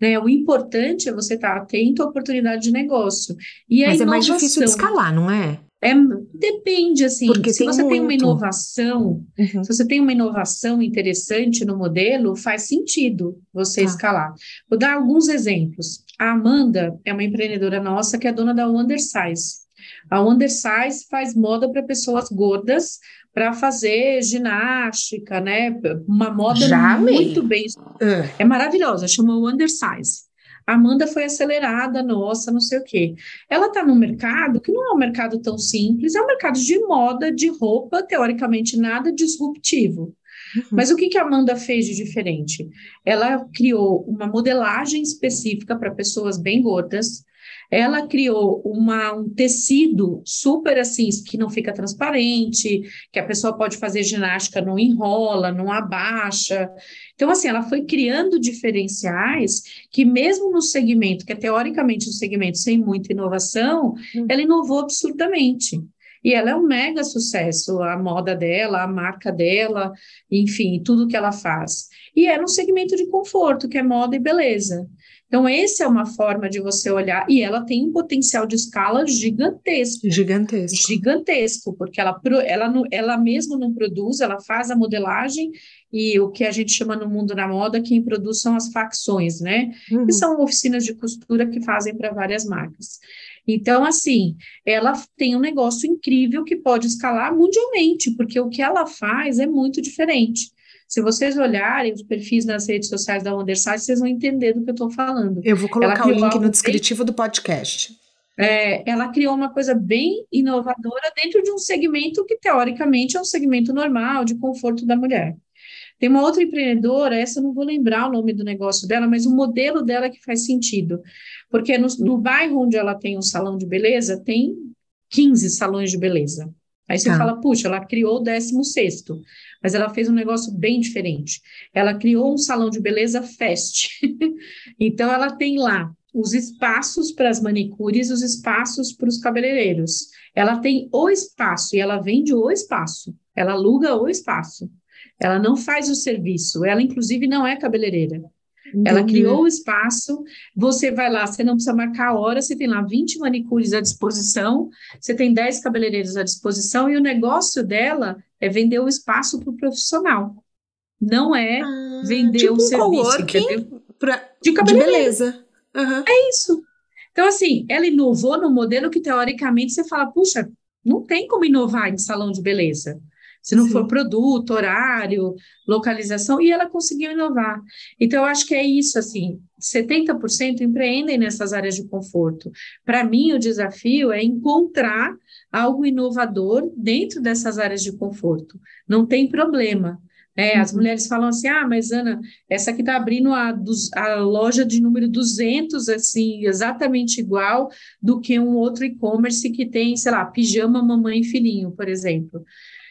Né? O importante é você estar atento à oportunidade de negócio. E Mas é mais difícil de escalar, não é? É, depende, assim, Porque se você muito. tem uma inovação, uhum. se você tem uma inovação interessante no modelo, faz sentido você ah. escalar. Vou dar alguns exemplos. A Amanda é uma empreendedora nossa que é dona da Undersize. A Undersize faz moda para pessoas gordas para fazer ginástica, né? Uma moda Já muito bem. Uh. É maravilhosa, chama Undersize. A Amanda foi acelerada, nossa, não sei o quê. Ela está num mercado que não é um mercado tão simples, é um mercado de moda, de roupa, teoricamente nada disruptivo. Uhum. Mas o que, que a Amanda fez de diferente? Ela criou uma modelagem específica para pessoas bem gordas, ela criou uma, um tecido super assim, que não fica transparente, que a pessoa pode fazer ginástica, não enrola, não abaixa. Então, assim, ela foi criando diferenciais que, mesmo no segmento, que é teoricamente um segmento sem muita inovação, hum. ela inovou absurdamente. E ela é um mega sucesso, a moda dela, a marca dela, enfim, tudo que ela faz. E é no segmento de conforto, que é moda e beleza. Então, essa é uma forma de você olhar, e ela tem um potencial de escala gigantesco. Gigantesco. Gigantesco, porque ela, ela, ela mesma não produz, ela faz a modelagem, e o que a gente chama no mundo da moda, quem produz são as facções, né? Uhum. Que são oficinas de costura que fazem para várias marcas. Então, assim, ela tem um negócio incrível que pode escalar mundialmente, porque o que ela faz é muito diferente. Se vocês olharem os perfis nas redes sociais da Wondersite, vocês vão entender do que eu estou falando. Eu vou colocar o link no descritivo do podcast. É, ela criou uma coisa bem inovadora dentro de um segmento que, teoricamente, é um segmento normal, de conforto da mulher. Tem uma outra empreendedora, essa eu não vou lembrar o nome do negócio dela, mas o modelo dela que faz sentido. Porque no, no bairro onde ela tem um salão de beleza, tem 15 salões de beleza. Aí você tá. fala, puxa, ela criou o 16 mas ela fez um negócio bem diferente. Ela criou um salão de beleza fest. então, ela tem lá os espaços para as manicures, os espaços para os cabeleireiros. Ela tem o espaço e ela vende o espaço. Ela aluga o espaço. Ela não faz o serviço. Ela, inclusive, não é cabeleireira. Ela criou o espaço, você vai lá, você não precisa marcar a hora, você tem lá 20 manicures à disposição, você tem 10 cabeleireiros à disposição, e o negócio dela é vender o espaço para o profissional. Não é ah, vender tipo o serviço. Pra, de, de beleza. Uhum. É isso. Então, assim, ela inovou no modelo que, teoricamente, você fala, puxa, Não tem como inovar em salão de beleza. Se não Sim. for produto, horário, localização, e ela conseguiu inovar. Então, eu acho que é isso, assim, 70% empreendem nessas áreas de conforto. Para mim, o desafio é encontrar algo inovador dentro dessas áreas de conforto. Não tem problema. É, as uhum. mulheres falam assim, ah, mas Ana, essa aqui está abrindo a, a, loja de número 200, assim, exatamente igual do que um outro e-commerce que tem, sei lá, pijama, mamãe e filhinho, por exemplo.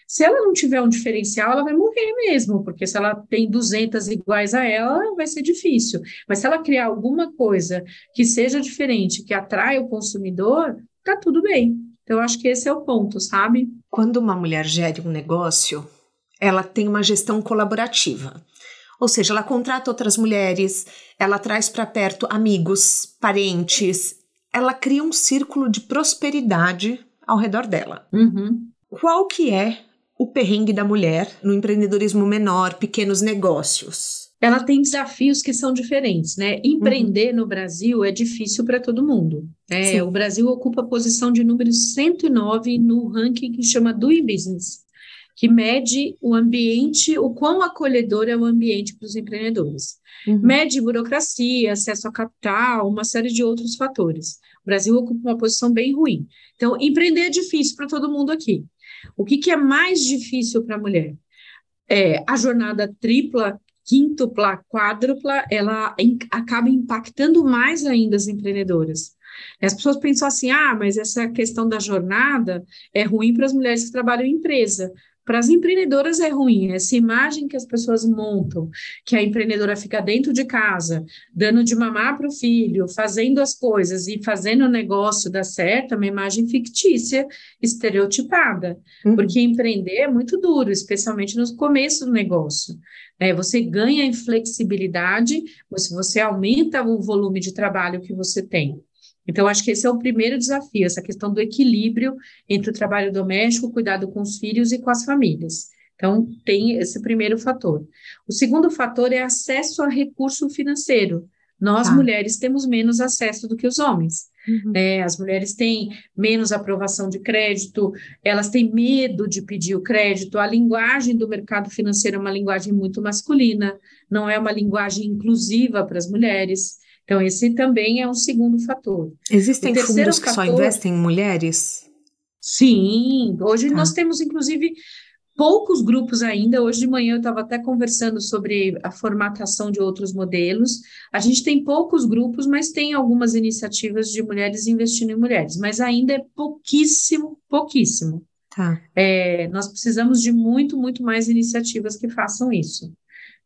Se ela não tiver um diferencial, ela vai morrer mesmo, porque se ela tem 200 iguais a ela, vai ser difícil. Mas se ela criar alguma coisa que seja diferente, que atrai o consumidor, tá tudo bem. Então, eu acho que esse é o ponto, sabe? Quando uma mulher gere um negócio, ela tem uma gestão colaborativa. Ou seja, ela contrata outras mulheres, ela traz para perto amigos, parentes, ela cria um círculo de prosperidade ao redor dela. Uhum. Qual que é o perrengue da mulher no empreendedorismo menor, pequenos negócios? Ela tem desafios que são diferentes, né? Empreender uhum. no Brasil é difícil para todo mundo. É, o Brasil ocupa a posição de número 109 no ranking que chama Doing Business, que mede o ambiente, o quão acolhedor é o ambiente para os empreendedores. Uhum. Mede burocracia, acesso a capital, uma série de outros fatores. O Brasil ocupa uma posição bem ruim. Então, empreender é difícil para todo mundo aqui. O que, que é mais difícil para a mulher? É, a jornada tripla, quíntupla, quádrupla, ela acaba impactando mais ainda as empreendedoras. As pessoas pensam assim: ah, mas essa questão da jornada é ruim para as mulheres que trabalham em empresa. Para as empreendedoras é ruim, essa imagem que as pessoas montam, que a empreendedora fica dentro de casa, dando de mamar para o filho, fazendo as coisas e fazendo o negócio dar certo, é uma imagem fictícia, estereotipada. Uhum. Porque empreender é muito duro, especialmente no começo do negócio. É, você ganha em flexibilidade, você, você aumenta o volume de trabalho que você tem. Então, acho que esse é o primeiro desafio, essa questão do equilíbrio entre o trabalho doméstico, o cuidado com os filhos e com as famílias. Então, tem esse primeiro fator. O segundo fator é acesso a recurso financeiro. Nós, ah. mulheres, temos menos acesso do que os homens. Uhum. É, as mulheres têm menos aprovação de crédito, elas têm medo de pedir o crédito. A linguagem do mercado financeiro é uma linguagem muito masculina, não é uma linguagem inclusiva para as mulheres. Então, esse também é um segundo fator. Existem fundos que fator, só investem em mulheres? Sim, hoje tá. nós temos, inclusive, poucos grupos ainda. Hoje de manhã eu estava até conversando sobre a formatação de outros modelos. A gente tem poucos grupos, mas tem algumas iniciativas de mulheres investindo em mulheres, mas ainda é pouquíssimo, pouquíssimo. Tá. É, nós precisamos de muito, muito mais iniciativas que façam isso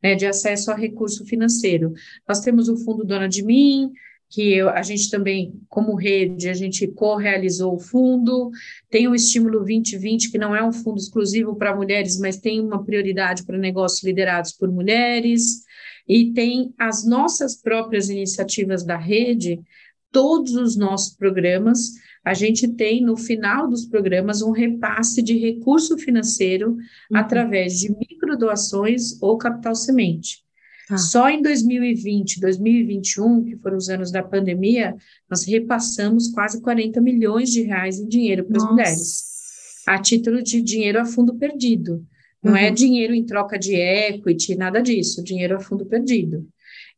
né, de acesso a recurso financeiro. Nós temos o Fundo Dona de Mim, que eu, a gente também, como rede, a gente co-realizou o fundo, tem o Estímulo 2020, que não é um fundo exclusivo para mulheres, mas tem uma prioridade para negócios liderados por mulheres, e tem as nossas próprias iniciativas da rede, todos os nossos programas, a gente tem no final dos programas um repasse de recurso financeiro uhum. através de microdoações ou capital semente. Ah. Só em 2020, 2021, que foram os anos da pandemia, nós repassamos quase 40 milhões de reais em dinheiro para as mulheres, a título de dinheiro a fundo perdido. Não é uhum. é dinheiro em troca de equity, nada disso, dinheiro a fundo perdido.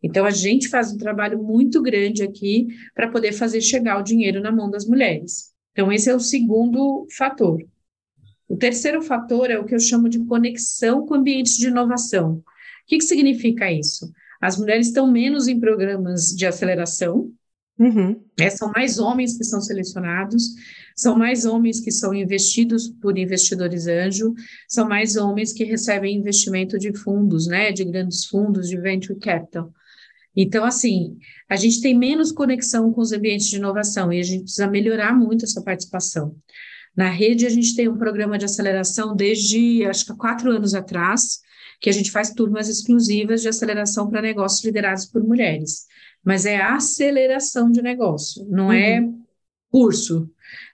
Então, a gente faz um trabalho muito grande aqui para poder fazer chegar o dinheiro na mão das mulheres. Então, esse é o segundo fator. O terceiro fator é o que eu chamo de conexão com ambientes de inovação. O que, que significa isso? As mulheres estão menos em programas de aceleração, uhum. né? são mais homens que são selecionados, são mais homens que são investidos por investidores anjo, são mais homens que recebem investimento de fundos, né, de grandes fundos, de venture capital. Então, assim, a gente tem menos conexão com os ambientes de inovação e a gente precisa melhorar muito essa participação. Na rede, a gente tem um programa de aceleração desde, acho que há quatro anos atrás, que a gente faz turmas exclusivas de aceleração para negócios liderados por mulheres. Mas é aceleração de negócio, não é uhum. é curso.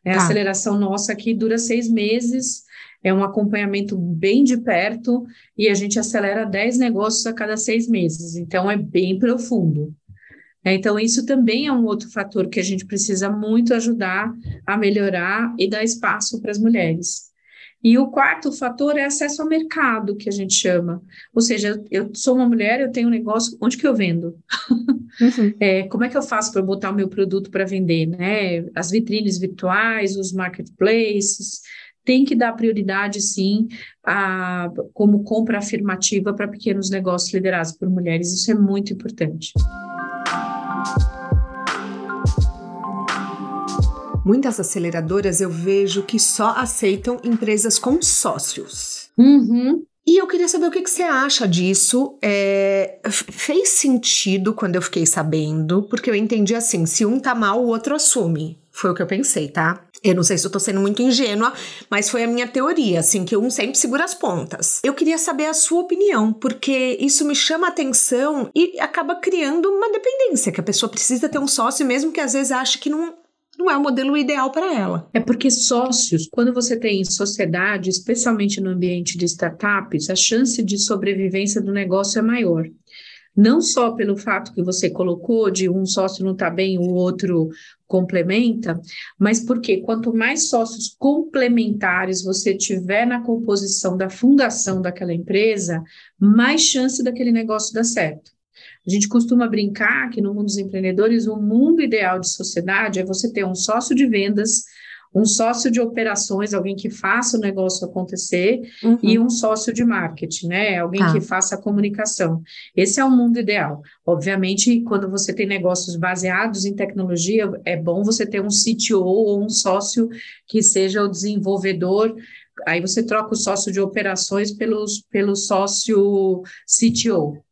É tá. aceleração nossa que dura seis meses, é um acompanhamento bem de perto e a gente acelera 10 negócios a cada seis meses, então é bem profundo. É, então, isso também é um outro fator que a gente precisa muito ajudar a melhorar e dar espaço para as mulheres. E o quarto fator é acesso ao mercado, que a gente chama. Ou seja, eu sou uma mulher, eu tenho um negócio, onde que eu vendo? Uhum. É, como é que eu faço para botar o meu produto para vender? Né? As vitrines virtuais, os marketplaces, tem que dar prioridade, sim, a, como compra afirmativa para pequenos negócios liderados por mulheres. Isso é muito importante. Muitas aceleradoras eu vejo que só aceitam empresas com sócios. Uhum. E eu queria saber o que, que você acha disso. É, fez sentido quando eu fiquei sabendo, porque eu entendi assim: se um tá mal, o outro assume. Foi o que eu pensei, tá? Eu não sei se eu tô sendo muito ingênua, mas foi a minha teoria, assim, que um sempre segura as pontas. Eu queria saber a sua opinião, porque isso me chama atenção e acaba criando uma dependência, que a pessoa precisa ter um sócio, mesmo que às vezes ache que não, não é o modelo ideal para ela. É porque sócios, quando você tem sociedade, especialmente no ambiente de startups, a chance de sobrevivência do negócio é maior. Não só pelo fato que você colocou de um sócio não está bem, o outro complementa, mas porque quanto mais sócios complementares você tiver na composição da fundação daquela empresa, mais chance daquele negócio dar certo. A gente costuma brincar que no mundo dos empreendedores, o mundo ideal de sociedade é você ter um sócio de vendas, um sócio de operações, alguém que faça o negócio acontecer, uhum. e um sócio de marketing, né? Alguém ah. que faça a comunicação. Esse é o mundo ideal. Obviamente, quando você tem negócios baseados em tecnologia, é bom você ter um CTO ou um sócio que seja o desenvolvedor. Aí você troca o sócio de operações pelos, pelo sócio CTO.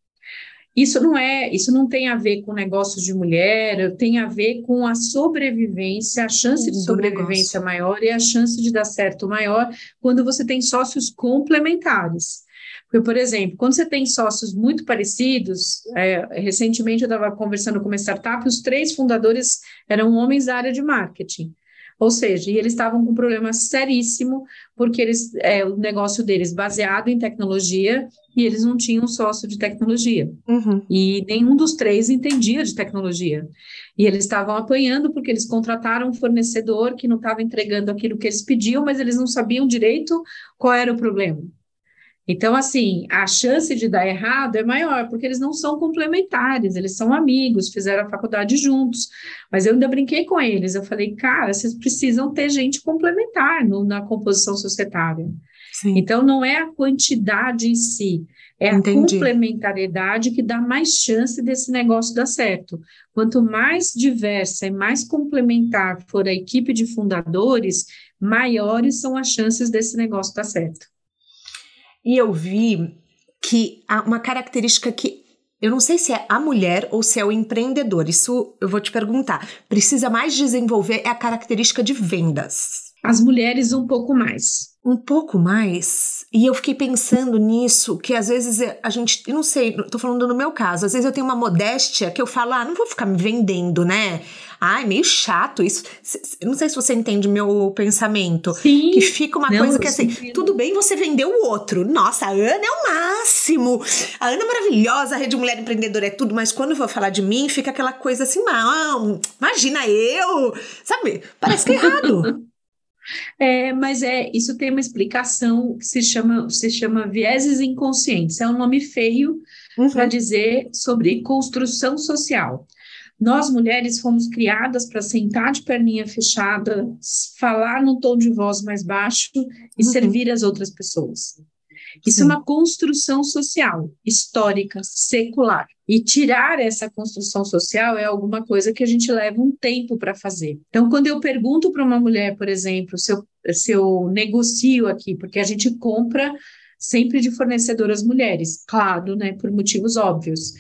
Isso não é, isso não tem a ver com negócios de mulher, tem a ver com a sobrevivência, a chance de sobrevivência maior e a chance de dar certo maior quando você tem sócios complementares. Porque, por exemplo, quando você tem sócios muito parecidos, é, recentemente eu estava conversando com uma startup, os três fundadores eram homens da área de marketing. Ou seja, e eles estavam com um problema seríssimo, porque eles, é, o negócio deles baseado em tecnologia e eles não tinham sócio de tecnologia. Uhum. E nenhum dos três entendia de tecnologia. E eles estavam apanhando porque eles contrataram um fornecedor que não estava entregando aquilo que eles pediam, mas eles não sabiam direito qual era o problema. Então, assim, a chance de dar errado é maior, porque eles não são complementares, eles são amigos, fizeram a faculdade juntos. Mas eu ainda brinquei com eles, eu falei, cara, vocês precisam ter gente complementar no, na composição societária. Sim. Então, não é a quantidade em si, é Entendi. a complementariedade que dá mais chance desse negócio dar certo. Quanto mais diversa e mais complementar for a equipe de fundadores, maiores são as chances desse negócio dar certo. E eu vi que há uma característica que eu não sei se é a mulher ou se é o empreendedor. Isso eu vou te perguntar. Precisa mais desenvolver é a característica de vendas. As mulheres um pouco mais. Um pouco mais. E eu fiquei pensando nisso, que às vezes a gente, eu não sei, tô falando no meu caso, às vezes eu tenho uma modéstia que eu falo, ah, não vou ficar me vendendo, né? Ah, é meio chato isso. Eu não sei se você entende meu pensamento. Sim. Que fica uma não, coisa que assim, tudo bem você vender o outro. Nossa, a Ana é o máximo. A Ana é maravilhosa, a Rede Mulher Empreendedora é tudo, mas quando eu vou falar de mim, fica aquela coisa assim, não, imagina eu. Sabe? Parece que é errado. É, mas é isso tem uma explicação que se chama se chama vieses inconscientes. É um nome feio uhum. para dizer sobre construção social. Nós mulheres fomos criadas para sentar de perninha fechada, falar num tom de voz mais baixo e uhum. servir as outras pessoas. Isso Sim. é uma construção social, histórica, secular. E tirar essa construção social é alguma coisa que a gente leva um tempo para fazer. Então, quando eu pergunto para uma mulher, por exemplo, se eu, se eu negocio aqui, porque a gente compra sempre de fornecedoras mulheres, claro, né, por motivos óbvios.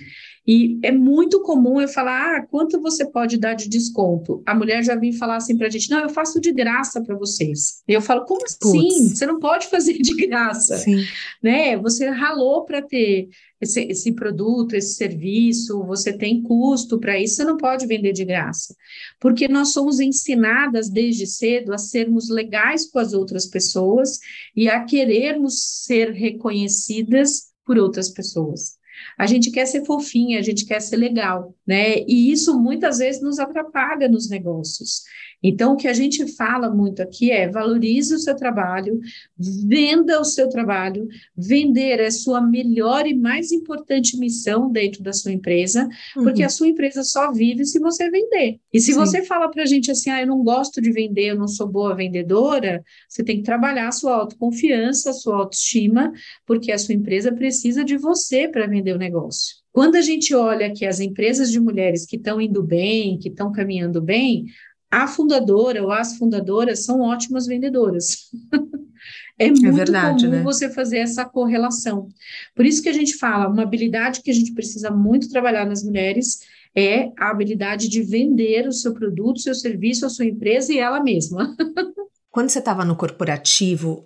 E é muito comum eu falar, ah, quanto você pode dar de desconto? A mulher já vem falar assim para a gente, não, eu faço de graça para vocês. E eu falo, como assim? Puts. Você não pode fazer de graça, Sim. né? Você ralou para ter esse, esse, produto, esse serviço, você tem custo para isso, você não pode vender de graça. Porque nós somos ensinadas desde cedo a sermos legais com as outras pessoas e a querermos ser reconhecidas por outras pessoas. A gente quer ser fofinha, a gente quer ser legal, né? E isso muitas vezes nos atrapalha nos negócios. Então, o que a gente fala muito aqui é valorize o seu trabalho, venda o seu trabalho, vender é sua melhor e mais importante missão dentro da sua empresa, uhum. porque a sua empresa só vive se você vender. E se Sim. você fala para a gente assim, ah, eu não gosto de vender, eu não sou boa vendedora, você tem que trabalhar a sua autoconfiança, a sua autoestima, porque a sua empresa precisa de você para vender o negócio. Quando a gente olha que as empresas de mulheres que estão indo bem, que estão caminhando bem, a fundadora ou as fundadoras são ótimas vendedoras. é, é muito é verdade, comum né? você fazer essa correlação. Por isso que a gente fala, uma habilidade que a gente precisa muito trabalhar nas mulheres é a habilidade de vender o seu produto, o seu serviço, a sua empresa e ela mesma. Quando você estava no corporativo,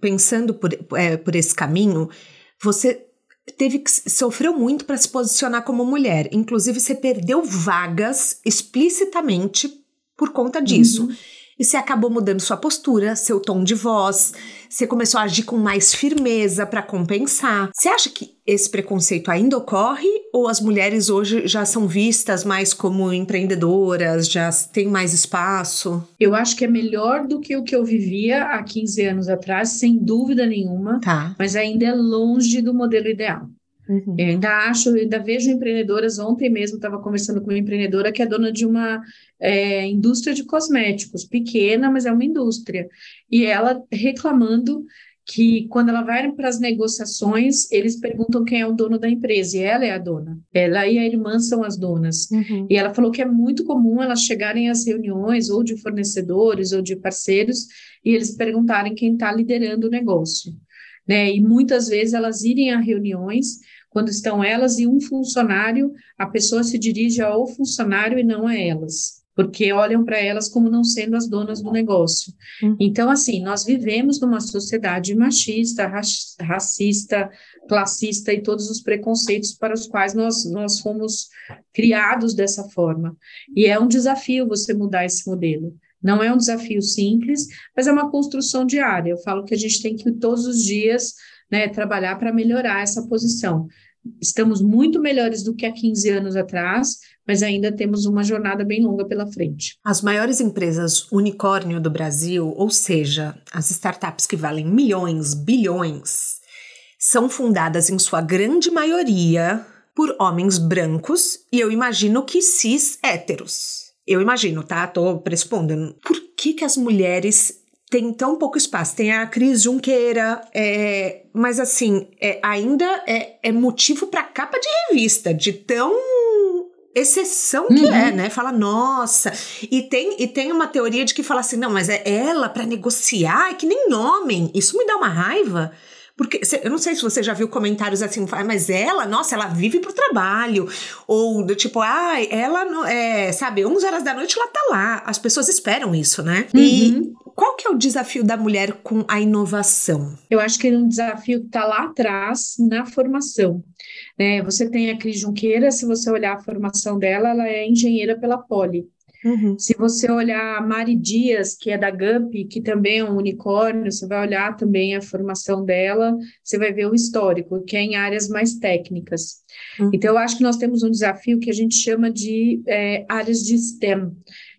pensando por, é, por esse caminho, você teve que sofreu muito para se posicionar como mulher. Inclusive, você perdeu vagas explicitamente por conta disso. Uhum. E você acabou mudando sua postura, seu tom de voz, você começou a agir com mais firmeza para compensar. Você acha que esse preconceito ainda ocorre ou as mulheres hoje já são vistas mais como empreendedoras, já têm mais espaço? Eu acho que é melhor do que o que eu vivia há 15 anos atrás, sem dúvida nenhuma, tá. mas ainda é longe do modelo ideal. Uhum. Eu ainda acho, eu ainda vejo empreendedoras. Ontem mesmo estava conversando com uma empreendedora que é dona de uma é, indústria de cosméticos, pequena, mas é uma indústria. E ela reclamando que quando ela vai para as negociações, eles perguntam quem é o dono da empresa, e ela é a dona. Ela e a irmã são as donas. Uhum. E ela falou que é muito comum elas chegarem às reuniões, ou de fornecedores, ou de parceiros, e eles perguntarem quem está liderando o negócio. Né? E muitas vezes elas irem a reuniões quando estão elas e um funcionário, a pessoa se dirige ao funcionário e não a elas, porque olham para elas como não sendo as donas do negócio. Uhum. Então, assim, nós vivemos numa sociedade machista, racista, classista e todos os preconceitos para os quais nós, nós fomos criados dessa forma. E é um desafio você mudar esse modelo. Não é um desafio simples, mas é uma construção diária. Eu falo que a gente tem que todos os dias né, trabalhar para melhorar essa posição. Estamos muito melhores do que há 15 anos atrás, mas ainda temos uma jornada bem longa pela frente. As maiores empresas unicórnio do Brasil, ou seja, as startups que valem milhões, bilhões, são fundadas em sua grande maioria por homens brancos e eu imagino que cis héteros. Eu imagino, tá? Tô pressupondo. Por que, que as mulheres tem tão pouco espaço. Tem a Cris Junqueira, é, mas assim, é, ainda é, é motivo para capa de revista, de tão exceção que uhum. é, né? Fala, nossa. E tem, e tem uma teoria de que fala assim, não, mas é ela para negociar, é que nem homem. Isso me dá uma raiva. Porque eu não sei se você já viu comentários assim, mas ela, nossa, ela vive pro trabalho. Ou do tipo, ah, ela, é, sabe, 11 horas da noite ela tá lá. As pessoas esperam isso, né? Uhum. E qual que é o desafio da mulher com a inovação? Eu acho que é um desafio que está lá atrás, na formação. Né? Você tem a Cris Junqueira, se você olhar a formação dela, ela é engenheira pela Poli. Uhum. Se você olhar a Mari Dias, que é da GUP, que também é um unicórnio, você vai olhar também a formação dela, você vai ver o histórico, que é em áreas mais técnicas. Uhum. Então, eu acho que nós temos um desafio que a gente chama de é, áreas de STEM,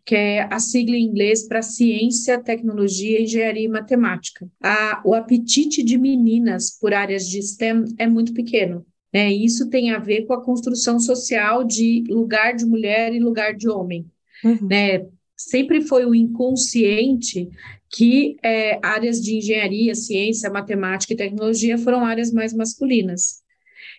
que é a sigla em inglês para ciência, tecnologia, engenharia e matemática. A, o apetite de meninas por áreas de STEM é muito pequeno. Né? Isso tem a ver com a construção social de lugar de mulher e lugar de homem. Uhum. Né? Sempre foi o inconsciente que é, áreas de engenharia, ciência, matemática e tecnologia foram áreas mais masculinas.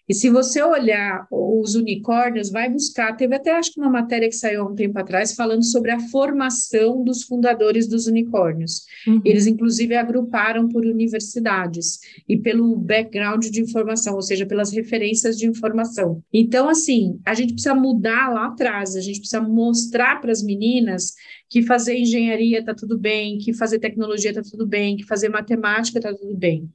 E se você olhar os unicórnios, vai buscar, teve até acho que uma matéria que saiu há um tempo atrás falando sobre a formação dos fundadores dos unicórnios. Uhum. Eles, inclusive, agruparam por universidades e pelo background de informação, ou seja, pelas referências de informação. Então, assim, a gente precisa mudar lá atrás, a gente precisa mostrar para as meninas que fazer engenharia está tudo bem, que fazer tecnologia está tudo bem, que fazer matemática está tudo bem.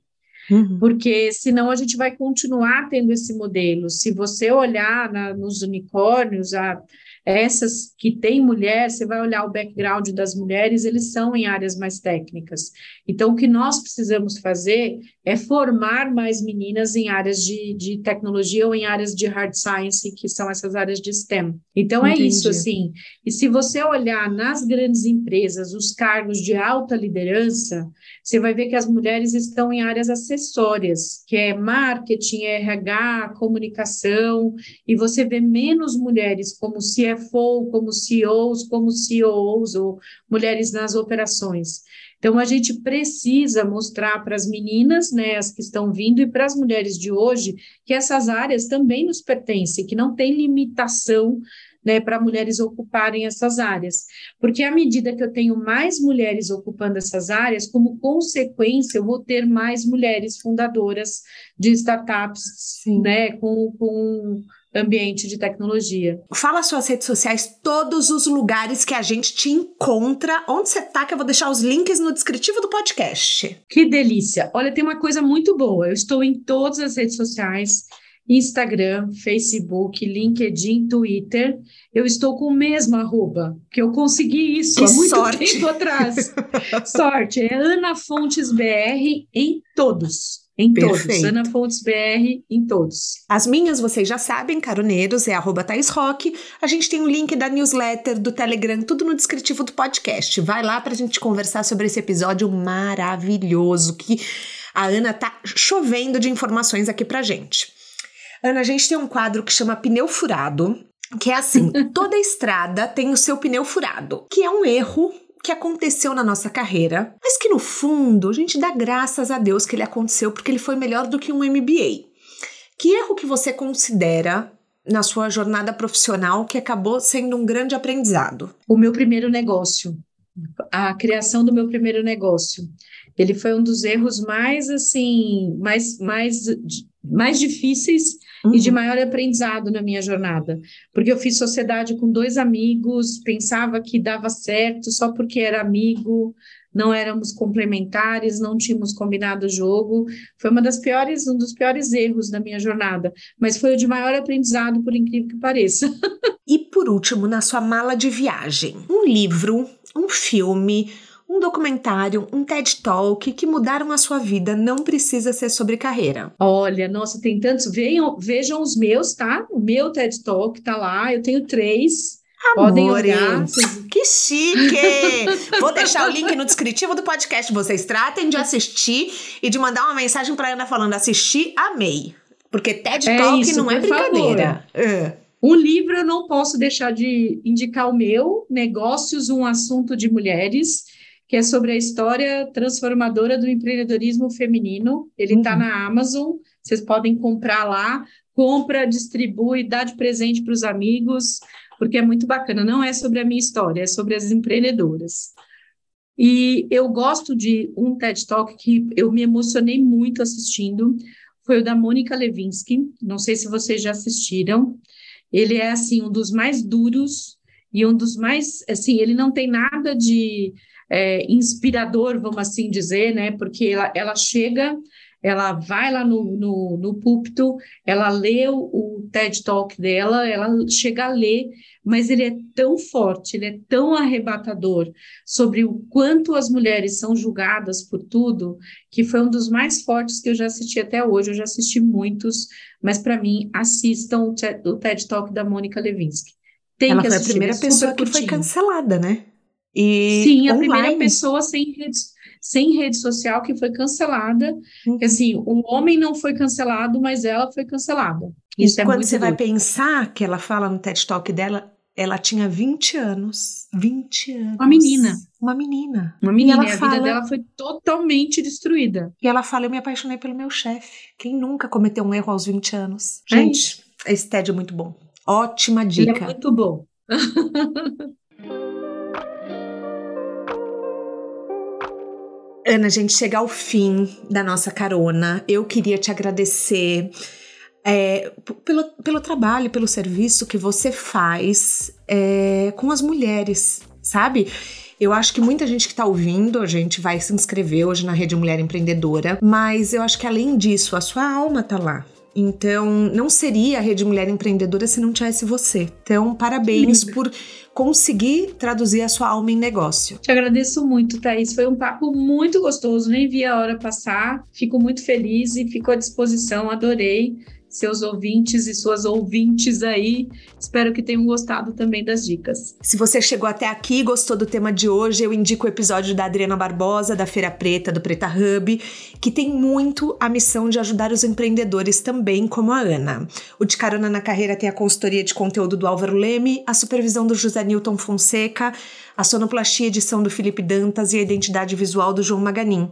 Uhum. Porque senão a gente vai continuar tendo esse modelo. Se você olhar na, nos unicórnios, a, essas que têm mulher, você vai olhar o background das mulheres, eles são em áreas mais técnicas. Então, o que nós precisamos fazer é formar mais meninas em áreas de, de tecnologia ou em áreas de hard science, que são essas áreas de STEM. Então, Entendi. é isso, assim. E se você olhar nas grandes empresas, os cargos de alta liderança, você vai ver que as mulheres estão em áreas acessórias, que é marketing, RH, comunicação, e você vê menos mulheres como CFO, como CEOs, como CEOs, ou mulheres nas operações. Então, a gente precisa mostrar para as meninas, né, as que estão vindo, e para as mulheres de hoje, que essas áreas também nos pertencem, que não tem limitação né, para mulheres ocuparem essas áreas. Porque à medida que eu tenho mais mulheres ocupando essas áreas, como consequência, eu vou ter mais mulheres fundadoras de startups, Sim. né, com, com ambiente de tecnologia. Fala suas redes sociais, todos os lugares que a gente te encontra. Onde você tá, que eu vou deixar os links no descritivo do podcast. Que delícia! Olha, tem uma coisa muito boa. Eu estou em todas as redes sociais. Instagram, Facebook, LinkedIn, Twitter. Eu estou com o mesmo arroba, que eu consegui isso que há muito sorte. tempo atrás. sorte, é Ana Fontes BR em todos. Em Perfeito. todos. Ana Fontes BR em todos. As minhas, vocês já sabem, caroneiros, é arroba Thais Rock. A gente tem o um link da newsletter, do Telegram, tudo no descritivo do podcast. Vai lá pra gente conversar sobre esse episódio maravilhoso que a Ana tá chovendo de informações aqui pra gente. Ana, a gente tem um quadro que chama Pneu Furado, que é assim: toda estrada tem o seu pneu furado, que é um erro que aconteceu na nossa carreira, mas que no fundo a gente dá graças a Deus que ele aconteceu porque ele foi melhor do que um MBA. Que erro que você considera na sua jornada profissional que acabou sendo um grande aprendizado? O meu primeiro negócio, a criação do meu primeiro negócio. Ele foi um dos erros mais assim, mais mais mais difíceis uhum. e de uhum. maior aprendizado na minha jornada. Porque eu fiz sociedade com dois amigos, pensava que dava certo só porque era amigo, não éramos complementares, não tínhamos combinado o jogo. Foi uma das piores, um dos piores erros da minha jornada, mas foi o de maior aprendizado, por incrível que pareça. e por último, na sua mala de viagem, um livro, um filme, um documentário, um TED Talk que mudaram a sua vida. Não precisa ser sobre carreira. Olha, nossa, tem tantos. Vejam, vejam os meus, tá? O meu TED Talk tá lá. Eu tenho três. Amores, Podem olhar. Que chique! Vou deixar o link no descritivo do podcast. Vocês tratem de assistir e de mandar uma mensagem para Ana falando: assisti, amei. Porque TED é Talk isso, não é brincadeira. É. Um livro eu não posso deixar de indicar o meu, Negócios, um assunto de mulheres que é sobre a história transformadora do empreendedorismo feminino. Ele está uhum. na Amazon, vocês podem comprar lá, compra, distribui, dá de presente para os amigos, porque é muito bacana. Não é sobre a minha história, é sobre as empreendedoras. E eu gosto de um TED Talk que eu me emocionei muito assistindo, foi o da Mônica Levinsky. Não sei se vocês já assistiram. Ele é assim um dos mais duros e um dos mais assim, ele não tem nada de é, inspirador, vamos assim dizer, né? Porque ela, ela chega, ela vai lá no, no, no púlpito, ela lê o, o TED Talk dela, ela chega a ler, mas ele é tão forte, ele é tão arrebatador sobre o quanto as mulheres são julgadas por tudo, que foi um dos mais fortes que eu já assisti até hoje. Eu já assisti muitos, mas para mim, assistam o TED, o TED Talk da Mônica Levinsky. Tem Ela foi a primeira pessoa que curtinho. foi cancelada, né? E Sim, a online. primeira pessoa sem rede, sem rede social que foi cancelada. Uhum. Assim, o homem não foi cancelado, mas ela foi cancelada. Isso e é quando você duro. vai pensar que ela fala no TED Talk dela, ela tinha 20 anos. 20 anos. Uma menina. Uma menina. Uma menina. E, e a fala... vida dela foi totalmente destruída. E ela fala: Eu me apaixonei pelo meu chefe. Quem nunca cometeu um erro aos 20 anos? É Gente, é esse TED é muito bom. Ótima dica. Ele é muito bom. Ana, a gente chega ao fim da nossa carona. Eu queria te agradecer é, pelo, pelo trabalho, pelo serviço que você faz é, com as mulheres, sabe? Eu acho que muita gente que está ouvindo, a gente vai se inscrever hoje na Rede Mulher Empreendedora, mas eu acho que além disso, a sua alma tá lá. Então, não seria a Rede Mulher Empreendedora se não tivesse você. Então, parabéns por conseguir traduzir a sua alma em negócio. Te agradeço muito, Thaís. Foi um papo muito gostoso, nem vi a hora passar. Fico muito feliz e fico à disposição, adorei seus ouvintes e suas ouvintes aí. Espero que tenham gostado também das dicas. Se você chegou até aqui e gostou do tema de hoje, eu indico o episódio da Adriana Barbosa, da Feira Preta, do Preta Hub, que tem muito a missão de ajudar os empreendedores também, como a Ana. O De Carona na Carreira tem a consultoria de conteúdo do Álvaro Leme, a supervisão do José Newton Fonseca, a sonoplastia edição do Felipe Dantas e a identidade visual do João Maganin.